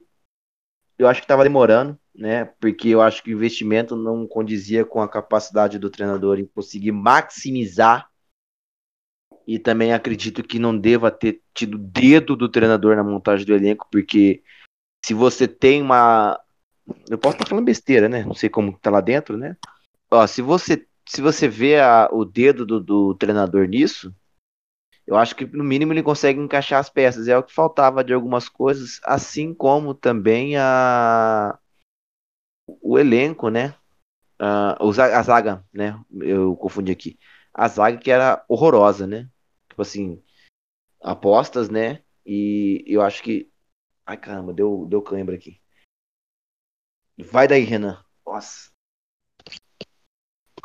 eu acho que tava demorando, né? Porque eu acho que o investimento não condizia com a capacidade do treinador em conseguir maximizar. E também acredito que não deva ter tido dedo do treinador na montagem do elenco, porque se você tem uma. Eu posso estar falando besteira, né? Não sei como tá lá dentro, né? Ó, se você se você vê a- o dedo do, do treinador nisso, eu acho que no mínimo ele consegue encaixar as peças. É o que faltava de algumas coisas, assim como também a o elenco, né? Ah, za- a zaga, né? Eu confundi aqui. A zaga que era horrorosa, né? Tipo assim, apostas, né? E eu acho que. Ai caramba, deu, deu cãibra aqui. Vai daí, Renan. Nossa.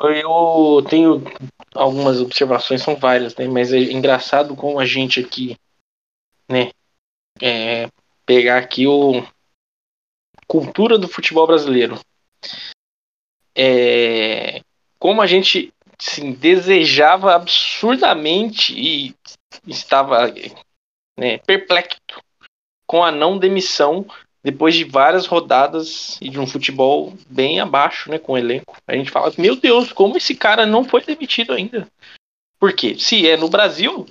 Eu tenho algumas observações, são várias, né? Mas é engraçado como a gente aqui, né? É, pegar aqui o cultura do futebol brasileiro. É, como a gente assim, desejava absurdamente e estava né, perplexo com a não demissão depois de várias rodadas e de um futebol bem abaixo, né, com o elenco. A gente fala, meu Deus, como esse cara não foi demitido ainda? Por quê? Se é no Brasil,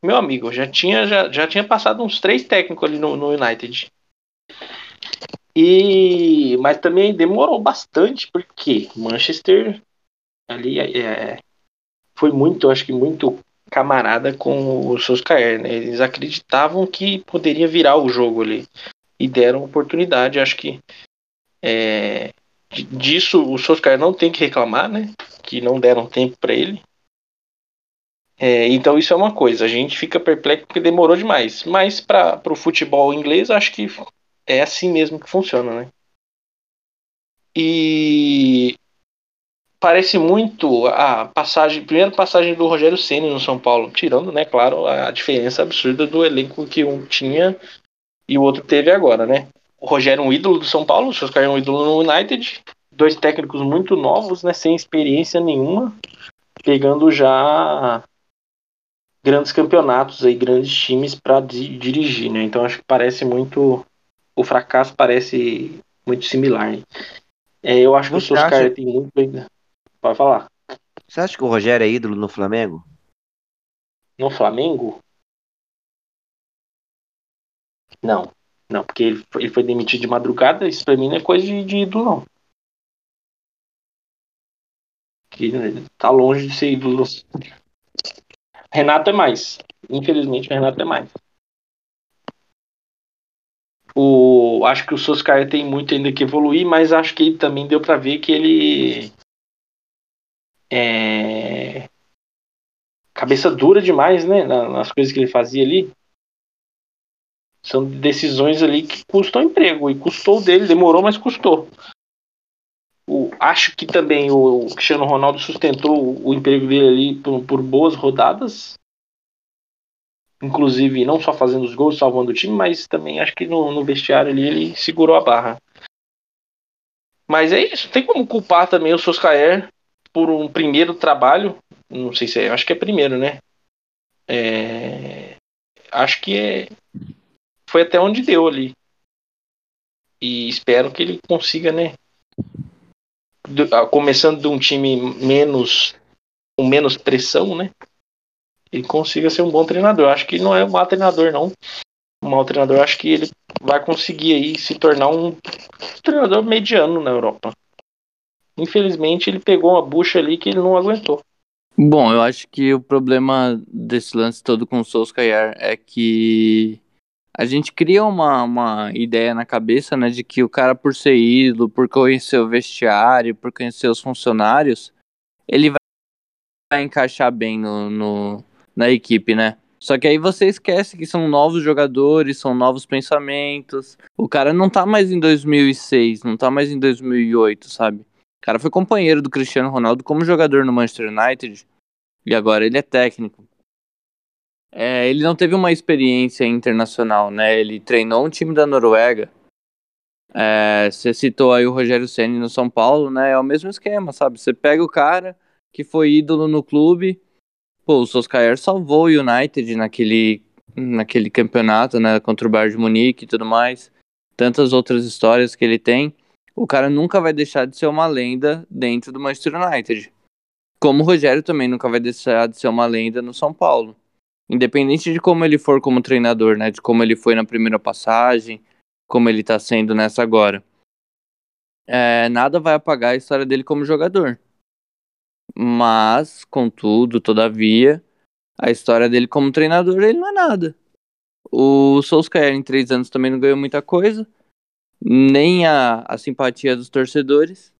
meu amigo, já tinha, já, já tinha passado uns três técnicos ali no, no United. E, mas também demorou bastante, porque Manchester ali é, foi muito, acho que muito camarada com os seus cair, né? Eles acreditavam que poderia virar o jogo ali e deram oportunidade. Acho que é, disso o Solskjaer não tem que reclamar, né? Que não deram tempo para ele. É, então isso é uma coisa. A gente fica perplexo porque demorou demais. Mas para o futebol inglês, acho que é assim mesmo que funciona, né? E parece muito a passagem, primeira passagem do Rogério Ceni no São Paulo, tirando, né, claro, a diferença absurda do elenco que um tinha e o outro teve agora, né? O Rogério é um ídolo do São Paulo, o Soscar é um ídolo no United, dois técnicos muito novos, né, sem experiência nenhuma, pegando já grandes campeonatos aí, grandes times para dirigir, né? Então acho que parece muito o fracasso parece muito similar. Né? É, eu acho Você que o Soscar acha... tem muito ainda Pode falar. Você acha que o Rogério é ídolo no Flamengo? No Flamengo? Não. Não, porque ele foi, ele foi demitido de madrugada, isso pra mim não é coisa de, de ídolo, não. Que tá longe de ser ídolo. Renato é mais. Infelizmente, o Renato é mais. O, acho que o Soscar tem muito ainda que evoluir, mas acho que ele também deu para ver que ele é, cabeça dura demais, né? Nas coisas que ele fazia ali. São decisões ali que custam emprego. E custou dele, demorou, mas custou. O, acho que também o, o Cristiano Ronaldo sustentou o, o emprego dele ali por, por, boas rodadas. Inclusive, não só fazendo os gols, salvando o time, mas também acho que no, no vestiário ali ele segurou a barra. Mas é isso, tem como culpar também o Soscaer por um primeiro trabalho, não sei se é, acho que é primeiro, né? É, acho que é, foi até onde deu ali. E espero que ele consiga, né? Do, começando de um time menos com menos pressão, né? Ele consiga ser um bom treinador. Acho que não é um mau treinador, não. Um mau treinador, acho que ele vai conseguir aí se tornar um treinador mediano na Europa. Infelizmente, ele pegou uma bucha ali que ele não aguentou. Bom, eu acho que o problema desse lance todo com o Solskjaer é que a gente cria uma, uma ideia na cabeça, né, de que o cara, por ser ídolo, por conhecer o vestiário, por conhecer os funcionários, ele vai encaixar bem no, no, na equipe, né? Só que aí você esquece que são novos jogadores, são novos pensamentos. O cara não tá mais em 2006, não tá mais em 2008, sabe? O cara foi companheiro do Cristiano Ronaldo como jogador no Manchester United e agora ele é técnico. É, ele não teve uma experiência internacional, né? Ele treinou um time da Noruega. É, você citou aí o Rogério Ceni no São Paulo, né? É o mesmo esquema, sabe? Você pega o cara que foi ídolo no clube. Pô, o Solskjaer salvou o United naquele, naquele campeonato, né? Contra o Bayern de Munique e tudo mais. Tantas outras histórias que ele tem o cara nunca vai deixar de ser uma lenda dentro do Manchester United. Como o Rogério também nunca vai deixar de ser uma lenda no São Paulo. Independente de como ele for como treinador, né? De como ele foi na primeira passagem, como ele tá sendo nessa agora. É, nada vai apagar a história dele como jogador. Mas, contudo, todavia, a história dele como treinador, ele não é nada. O Solskjaer em três anos também não ganhou muita coisa nem a, a simpatia dos torcedores.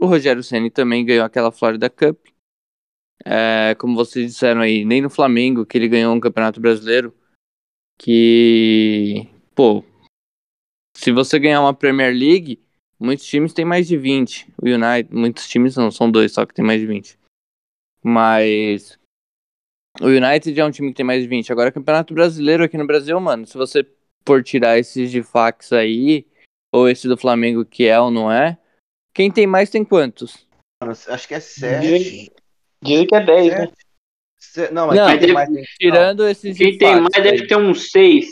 O Rogério Ceni também ganhou aquela Florida Cup. É, como vocês disseram aí, nem no Flamengo, que ele ganhou um campeonato brasileiro. Que, pô, se você ganhar uma Premier League, muitos times têm mais de 20. O United, muitos times não, são dois só que tem mais de 20. Mas o United é um time que tem mais de 20. Agora, campeonato brasileiro aqui no Brasil, mano, se você por tirar esses de fax aí, ou esse do Flamengo que é ou não é, quem tem mais tem quantos? Mano, acho que é 7. Dizem, dizem que é 10, né? Não, mas Não, quem tem mais tem Tirando esses Quem tem mais aí. deve ter uns 6.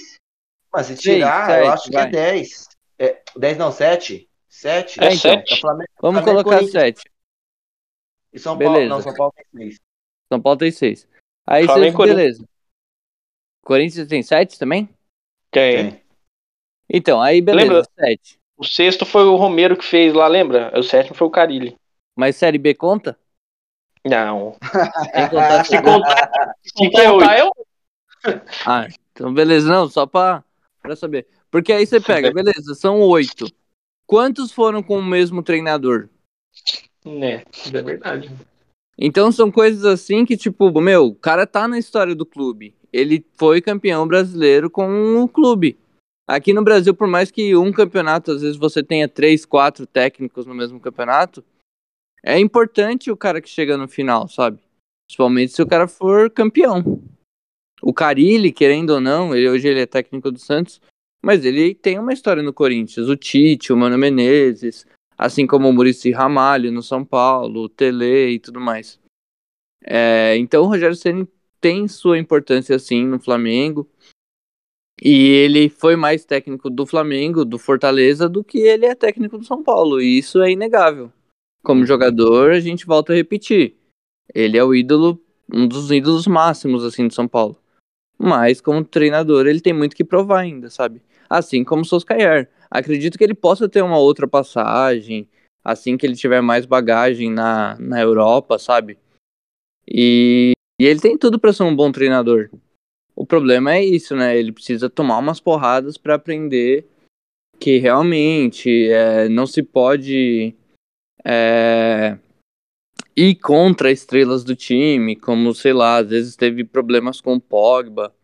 Mas se tirar, sete, eu acho que é vai. 10. É, 10 não, 7? 7? É sete. Flamengo, Vamos Flamengo colocar Corinthians. 7. E São Paulo, Beleza. não, São Paulo tem 6. São Paulo tem 6. Aí Flamengo beleza. Corinthians tem 7 também? Tem. Tem. Então, aí beleza, Lembra? 7. O sexto foi o Romero que fez lá, lembra? O sétimo foi o Carilli. Mas Série B conta? Não. Contar Se contar, se contar é contar, 8. eu. Ah, então beleza, não, só pra, pra saber. Porque aí você pega, beleza, são 8. Quantos foram com o mesmo treinador? Né, é verdade. Então são coisas assim que, tipo, meu, o cara tá na história do clube. Ele foi campeão brasileiro com o clube. Aqui no Brasil, por mais que um campeonato, às vezes você tenha três, quatro técnicos no mesmo campeonato, é importante o cara que chega no final, sabe? Principalmente se o cara for campeão. O Carilli, querendo ou não, ele, hoje ele é técnico do Santos, mas ele tem uma história no Corinthians. O Tite, o Mano Menezes, assim como o Murici Ramalho no São Paulo, o Tele e tudo mais. É, então o Rogério Ceni tem sua importância sim no Flamengo. E ele foi mais técnico do Flamengo, do Fortaleza, do que ele é técnico do São Paulo. E isso é inegável. Como jogador, a gente volta a repetir. Ele é o ídolo, um dos ídolos máximos assim de São Paulo. Mas como treinador, ele tem muito que provar ainda, sabe? Assim como o Soscaer. Acredito que ele possa ter uma outra passagem, assim que ele tiver mais bagagem na, na Europa, sabe? E, e ele tem tudo para ser um bom treinador. O problema é isso, né? Ele precisa tomar umas porradas para aprender que realmente é, não se pode é, ir contra estrelas do time, como, sei lá, às vezes teve problemas com o Pogba,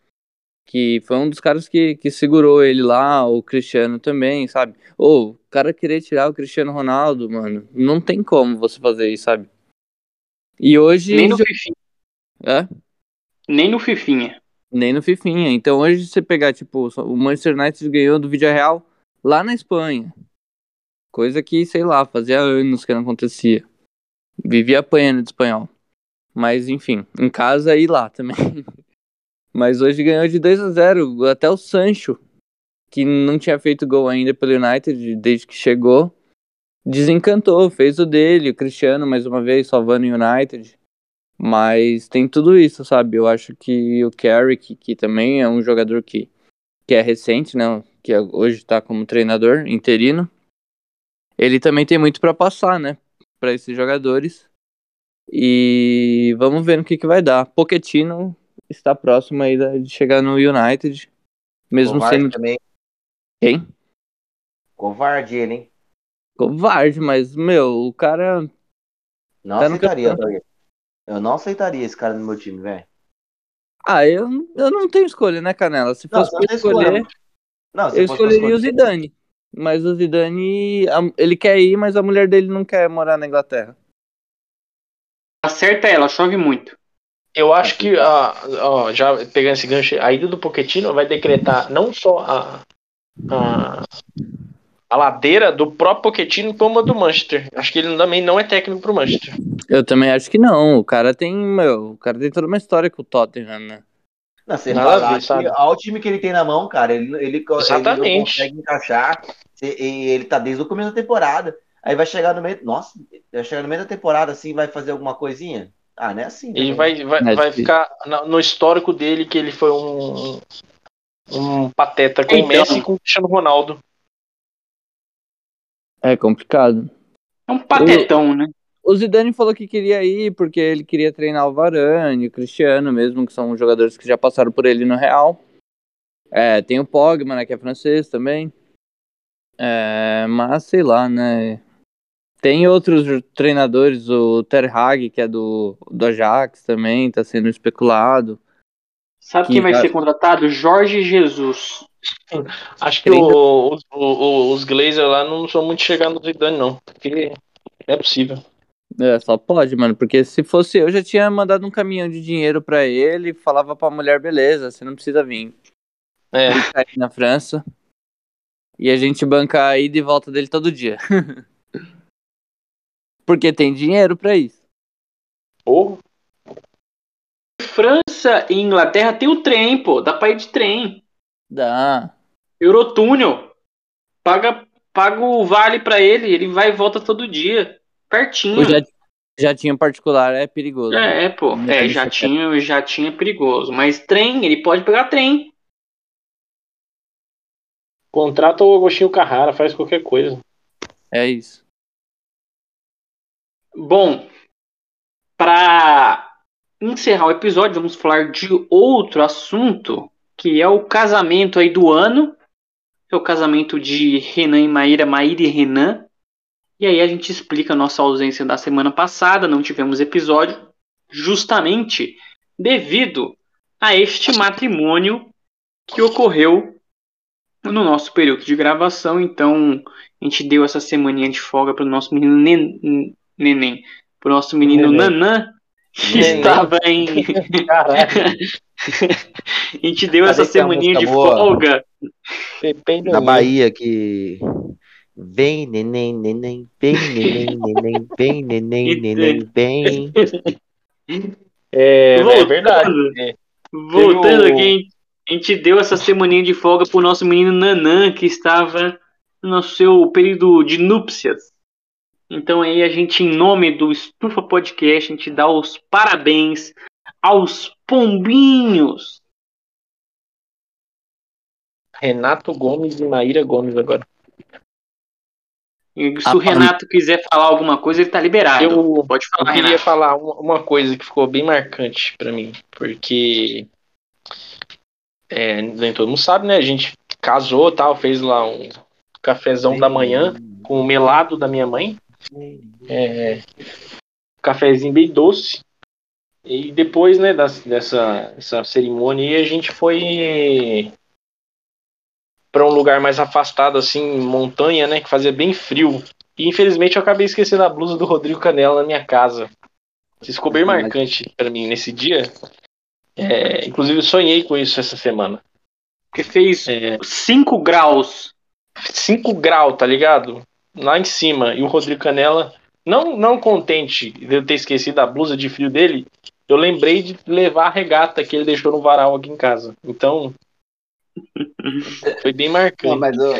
que foi um dos caras que, que segurou ele lá, o Cristiano também, sabe? Ou o cara querer tirar o Cristiano Ronaldo, mano, não tem como você fazer isso, sabe? E hoje. Nem no Fifinha. É? Nem no Fifinha. Nem no Fifinha. Então hoje você pegar, tipo, o Manchester United ganhou do Villarreal lá na Espanha. Coisa que, sei lá, fazia anos que não acontecia. Vivia apanhando de espanhol. Mas enfim, em casa e lá também. Mas hoje ganhou de 2 a 0 Até o Sancho, que não tinha feito gol ainda pelo United desde que chegou, desencantou, fez o dele, o Cristiano mais uma vez salvando o United. Mas tem tudo isso, sabe? Eu acho que o Carrick, que também é um jogador que, que é recente, né? Que hoje tá como treinador interino. Ele também tem muito para passar, né? Para esses jogadores. E vamos ver no que, que vai dar. Pochettino está próximo aí de chegar no United. Mesmo Covarde sendo. também. Quem? Covarde ele, hein? Covarde, mas, meu, o cara. Não Tá no aceitaria, Douglas. Eu não aceitaria esse cara no meu time, velho. Ah, eu, eu não tenho escolha, né, Canela? Se Não, fosse tem escolher. Não, se Eu escolheria o Zidane. Mas o Zidane, a- ele quer ir, mas a mulher dele não quer morar na Inglaterra. Acerta ela, chove muito. Eu acho que, a, ó, já pegando esse gancho, a ida do Pochettino vai decretar não só a, a, a ladeira do próprio Pochettino, como a do Manchester. Acho que ele também não é técnico pro Manchester. Eu também acho que não. O cara tem, meu, o cara tem toda uma história com o Tottenham, né? Não, que sabe? ao time que ele tem na mão, cara, ele, ele, ele não Exatamente. consegue encaixar. Ele tá desde o começo da temporada. Aí vai chegar no meio. Nossa, vai chegar no meio da temporada assim, vai fazer alguma coisinha? Ah, não é assim. Ele também. vai, vai, É vai ficar no histórico dele que ele foi um, um pateta com o Então. Messi e com o Cristiano Ronaldo. É complicado. É um patetão, né? O Zidane falou que queria ir porque ele queria treinar o Varane, o Cristiano mesmo, que são jogadores que já passaram por ele no Real. É, tem o Pogba, né, que é francês também. É, mas sei lá, né? Tem outros treinadores, o Ter Hag, que é do, do Ajax também, tá sendo especulado. Sabe Que quem vai ser contratado? Jorge Jesus. Acho que o- os- o- os Glazer lá não são muito chegados no Zidane, não. Porque não é possível. É, só pode, mano, porque se fosse eu, já tinha mandado um caminhão de dinheiro pra ele e falava pra mulher, beleza, você não precisa vir. É. Ele cair na França. E a gente banca a ida e volta dele todo dia. Porque tem dinheiro pra isso. Porra. França e Inglaterra tem o trem, pô. Dá pra ir de trem. Dá. Eurotúnel. Paga, paga o vale pra ele. Ele vai e volta todo dia. Pertinho. O jet, jatinho particular é perigoso. É, é, pô. Não É, tem jatinho, jatinho é perigoso. Mas trem, ele pode pegar trem. Contrata o Agostinho Carrara, faz qualquer coisa. É isso. Bom, para encerrar o episódio, vamos falar de outro assunto, que é o casamento aí do ano. É o casamento de Renan e Maíra, Maíra e Renan. E aí a gente explica a nossa ausência da semana passada, não tivemos episódio, justamente devido a este matrimônio que ocorreu no nosso período de gravação. Então, a gente deu essa semaninha de folga para o nosso menino nen- neném, para o nosso menino Neném. Nanã. estava em. Caralho. a gente deu Cadê essa semaninha de boa? folga. Do Bahia que. Vem, neném, neném, vem, neném, neném, vem, neném, neném, vem. É, é Voltando. verdade. É. Voltando Teve o- aqui, a gente deu essa semaninha de folga pro nosso menino Nanã, que estava no seu período de núpcias. Então aí a gente, em nome do Estufa Podcast, a gente dá os parabéns aos pombinhos. Renato Gomes e Maíra Gomes agora. E se Ah, o Renato quiser falar alguma coisa, ele tá liberado. Eu, Pode eu falar, queria Renato. falar uma, coisa que ficou bem marcante pra mim, porque é, nem todo mundo sabe, né? A gente casou, tal, fez lá um cafezão da manhã com o melado da minha mãe, é, cafezinho bem doce. E depois, né, das- dessa, dessa cerimônia, a gente foi para um lugar mais afastado, assim, montanha, né, que fazia bem frio. E infelizmente eu acabei esquecendo a blusa do Rodrigo Canela na minha casa. Isso ficou bem marcante para mim nesse dia. É, inclusive eu sonhei com isso essa semana. Porque fez É, 5 graus. 5 graus, tá ligado? Lá em cima. E o Rodrigo Canela, não, não contente de eu ter esquecido a blusa de frio dele, eu lembrei de levar a regata que ele deixou no varal aqui em casa. Então, foi bem Não, marcante. mas o,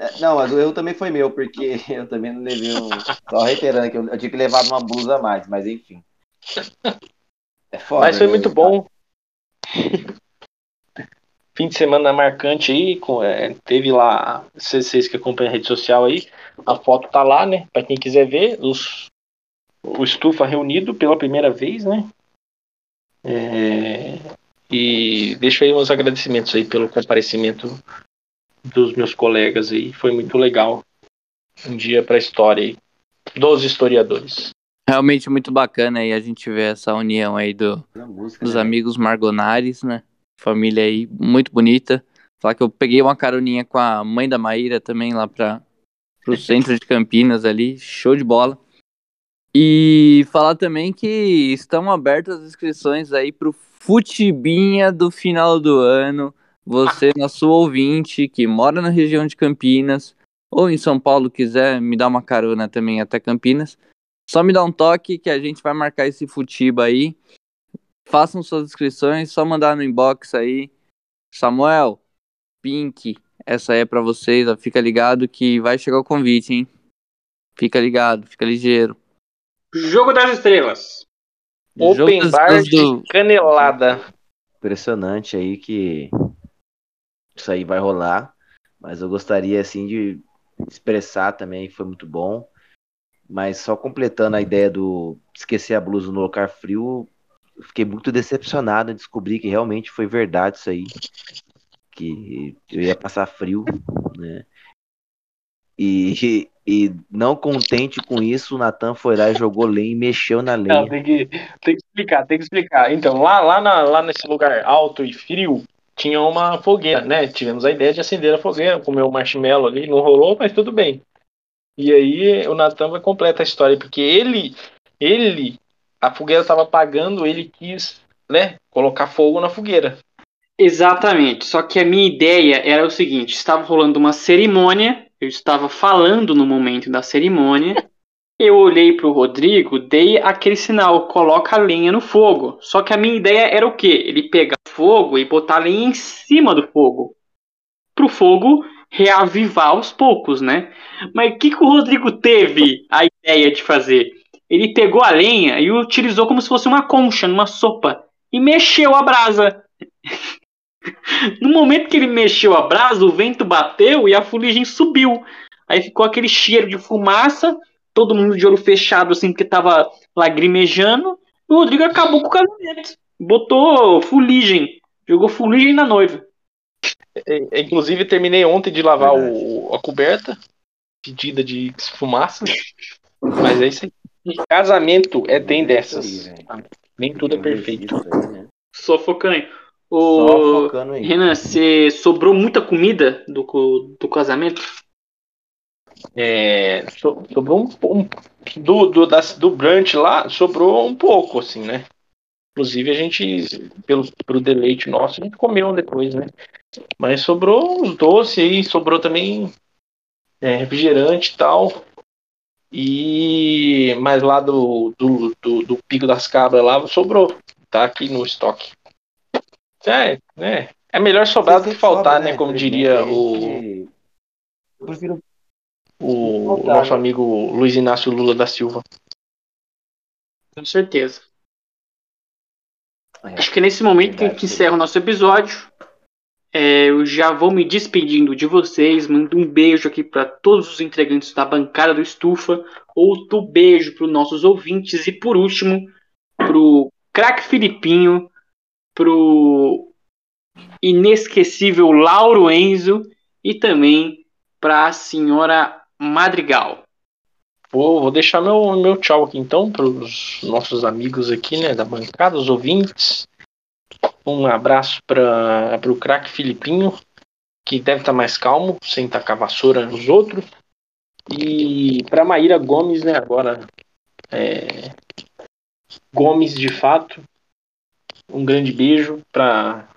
é, não, mas o erro também foi meu, porque eu também não levei um. Só reiterando que eu, eu tinha que levar uma blusa a mais, mas enfim. É foda. Mas foi né? muito bom. Fim de semana marcante aí, com, é, teve lá, vocês que acompanham a rede social aí, a foto tá lá, né? Pra quem quiser ver, os, o Estufa reunido pela primeira vez, né? É, e deixo aí meus agradecimentos aí pelo comparecimento dos meus colegas aí, foi muito legal. Um dia pra história aí, dos historiadores. Realmente muito bacana aí a gente ver essa união aí do, A música, dos né? amigos Margonares, né? Família aí muito bonita. Falar que eu peguei uma caroninha com a mãe da Maíra também lá para pro centro de Campinas ali, show de bola. E falar também que estão abertas as inscrições aí pro Futibinha do final do ano. Você, nosso ouvinte, que mora na região de Campinas, ou em São Paulo, quiser me dar uma carona também até Campinas, só me dá um toque que a gente vai marcar esse Futiba aí. Façam suas inscrições, só mandar no inbox aí. Samuel, Pink, essa aí é pra vocês, ó, fica ligado que vai chegar o convite, hein? Fica ligado, fica ligeiro. Jogo das Estrelas. Jogo Open das bar do- de canelada. Impressionante aí que isso aí vai rolar. Mas eu gostaria assim de expressar também que foi muito bom. Mas só completando a ideia do esquecer a blusa no lugar frio, eu fiquei muito decepcionado em descobrir que realmente foi verdade isso aí. Que eu ia passar frio, né? E, e não contente com isso, o Natan foi lá e jogou lenha e mexeu na Não, lenha. tem que, tem que explicar, tem que explicar. Então, lá, lá, na- lá nesse lugar alto e frio, tinha uma fogueira, né? Tivemos a ideia de acender a fogueira, comer o marshmallow ali, não rolou, mas tudo bem. E aí o Natan vai completa a história, porque ele, ele, a fogueira estava apagando, ele quis, né, colocar fogo na fogueira. Exatamente. Só que a minha ideia era o seguinte: estava rolando uma cerimônia, eu estava falando no momento da cerimônia. Eu olhei pro Rodrigo, dei aquele sinal, coloca a lenha no fogo. Só que a minha ideia era o quê? Ele pegar fogo e botar a lenha em cima do fogo. Pro fogo reavivar aos poucos, né? Mas o que, que o Rodrigo teve a ideia de fazer? Ele pegou a lenha e utilizou como se fosse uma concha numa sopa e mexeu a brasa. no momento que ele mexeu a brasa, o vento bateu e a fuligem subiu. Aí ficou aquele cheiro de fumaça todo mundo de olho fechado, assim, porque tava lagrimejando. O Rodrigo acabou com o casamento. Botou fuligem. Jogou fuligem na noiva. É, é, inclusive, terminei ontem de lavar o, a coberta. Pedida de fumaça. Mas é isso aí. Casamento é tem dessas. Nem tudo é perfeito. Né? Só. O... Renan, você sobrou muita comida do, do casamento? É, sobrou um, um do, do, das, do brunch lá, sobrou um pouco, assim, né? Inclusive a gente, pelo, pelo deleite nosso, a gente comeu depois, né? Mas sobrou uns doces aí, sobrou também é, refrigerante e tal. E mas lá do, do, do, do, Pico das Cabras lá sobrou. Tá aqui no estoque. É, né? É melhor sobrar do que faltar, sobra, né? Como diria o. Eu prefiro o nosso amigo Luiz Inácio Lula da Silva. Com certeza. É, Acho que nesse momento verdade, que encerra o nosso episódio, é, eu já vou me despedindo de vocês. Mando um beijo aqui para todos os integrantes da bancada do Estufa. Outro beijo para os nossos ouvintes. E por último, pro craque Filipinho, pro inesquecível Lauro Enzo e também para a senhora Madrigal. Vou, vou deixar meu, meu tchau aqui então para os nossos amigos aqui, né, da bancada, os ouvintes. Um abraço para o craque Filipinho, que deve estar tá mais calmo, sem tacar vassoura nos outros. E para Maíra Gomes, né, agora é, Gomes de fato. Um grande beijo para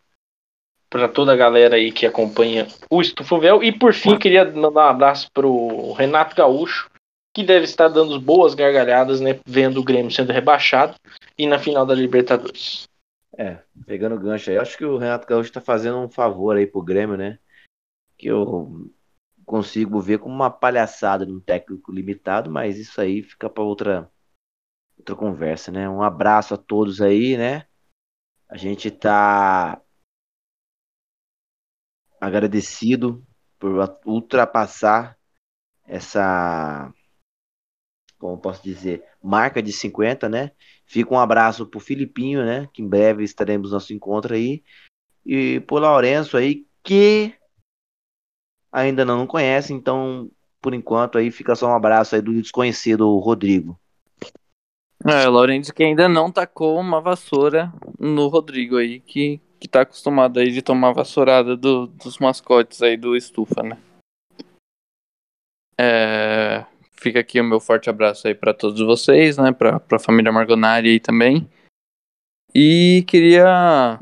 para toda a galera aí que acompanha o Estufovel. E por fim, queria mandar um abraço pro Renato Gaúcho, que deve estar dando boas gargalhadas, né? Vendo o Grêmio sendo rebaixado e na final da Libertadores. É, pegando o gancho aí, acho que o Renato Gaúcho está fazendo um favor aí pro Grêmio, né? Que eu consigo ver como uma palhaçada de um técnico limitado, mas isso aí fica para outra outra conversa, né? Um abraço a todos aí, né? A gente tá agradecido por ultrapassar essa, como posso dizer, marca de 50, né? Fica um abraço pro Filipinho, né? Que em breve estaremos nosso encontro aí. E pro Lourenço aí, que ainda não conhece, então, por enquanto aí fica só um abraço aí do desconhecido Rodrigo. É, o Lourenço que ainda não tacou uma vassoura no Rodrigo aí, que que tá acostumado aí de tomar vassourada do, dos mascotes aí do Estufa, né? É, fica aqui o meu forte abraço aí para todos vocês, né? Pra, pra família Margonari aí também. E queria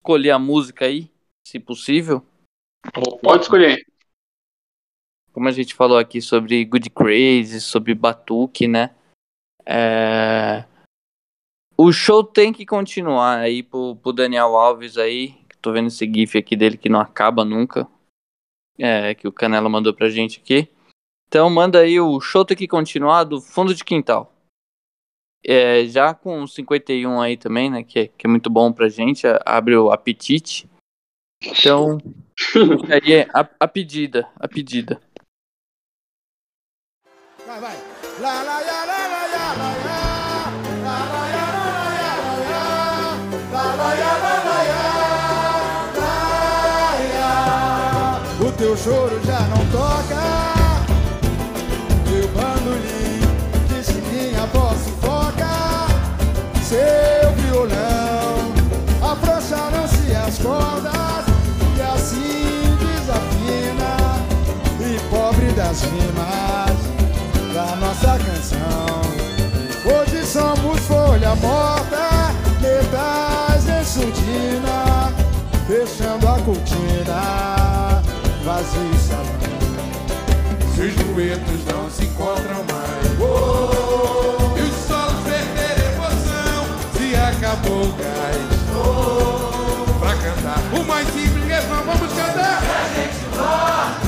escolher a música aí, se possível. Pode escolher. Como a gente falou aqui sobre Good Crazy, sobre Batuque, né? É... O show tem que continuar aí pro, pro Daniel Alves aí. Tô vendo esse gif aqui dele que não acaba nunca. É, que o Canela mandou pra gente aqui. Então manda aí o show tem que continuar do fundo de quintal. É, já com 51 aí também, né? Que, é, que é muito bom pra gente. Abre o apetite. Então, aí é a, a pedida, a pedida. Vai, vai. Lá, lá, lá, lá, lá, lá, lá. teu choro já não toca. Meu bandolim que minha voz sufoca. Seu violão afrouxaram-se as cordas e assim desafina. E pobre das rimas Folha morta, metais em surdina. fechando a cortina, vazio e salão. Seus duetos não se encontram mais. Oh, e os solos perderam emoção, se acabou o gás. Oh, pra cantar o mais simples vamos cantar. Nós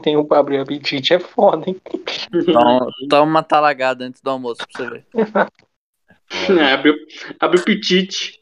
51 pra abrir o apetite é foda, hein? Toma, toma uma talagada antes do almoço pra você ver. É, abre, o- abre o petite.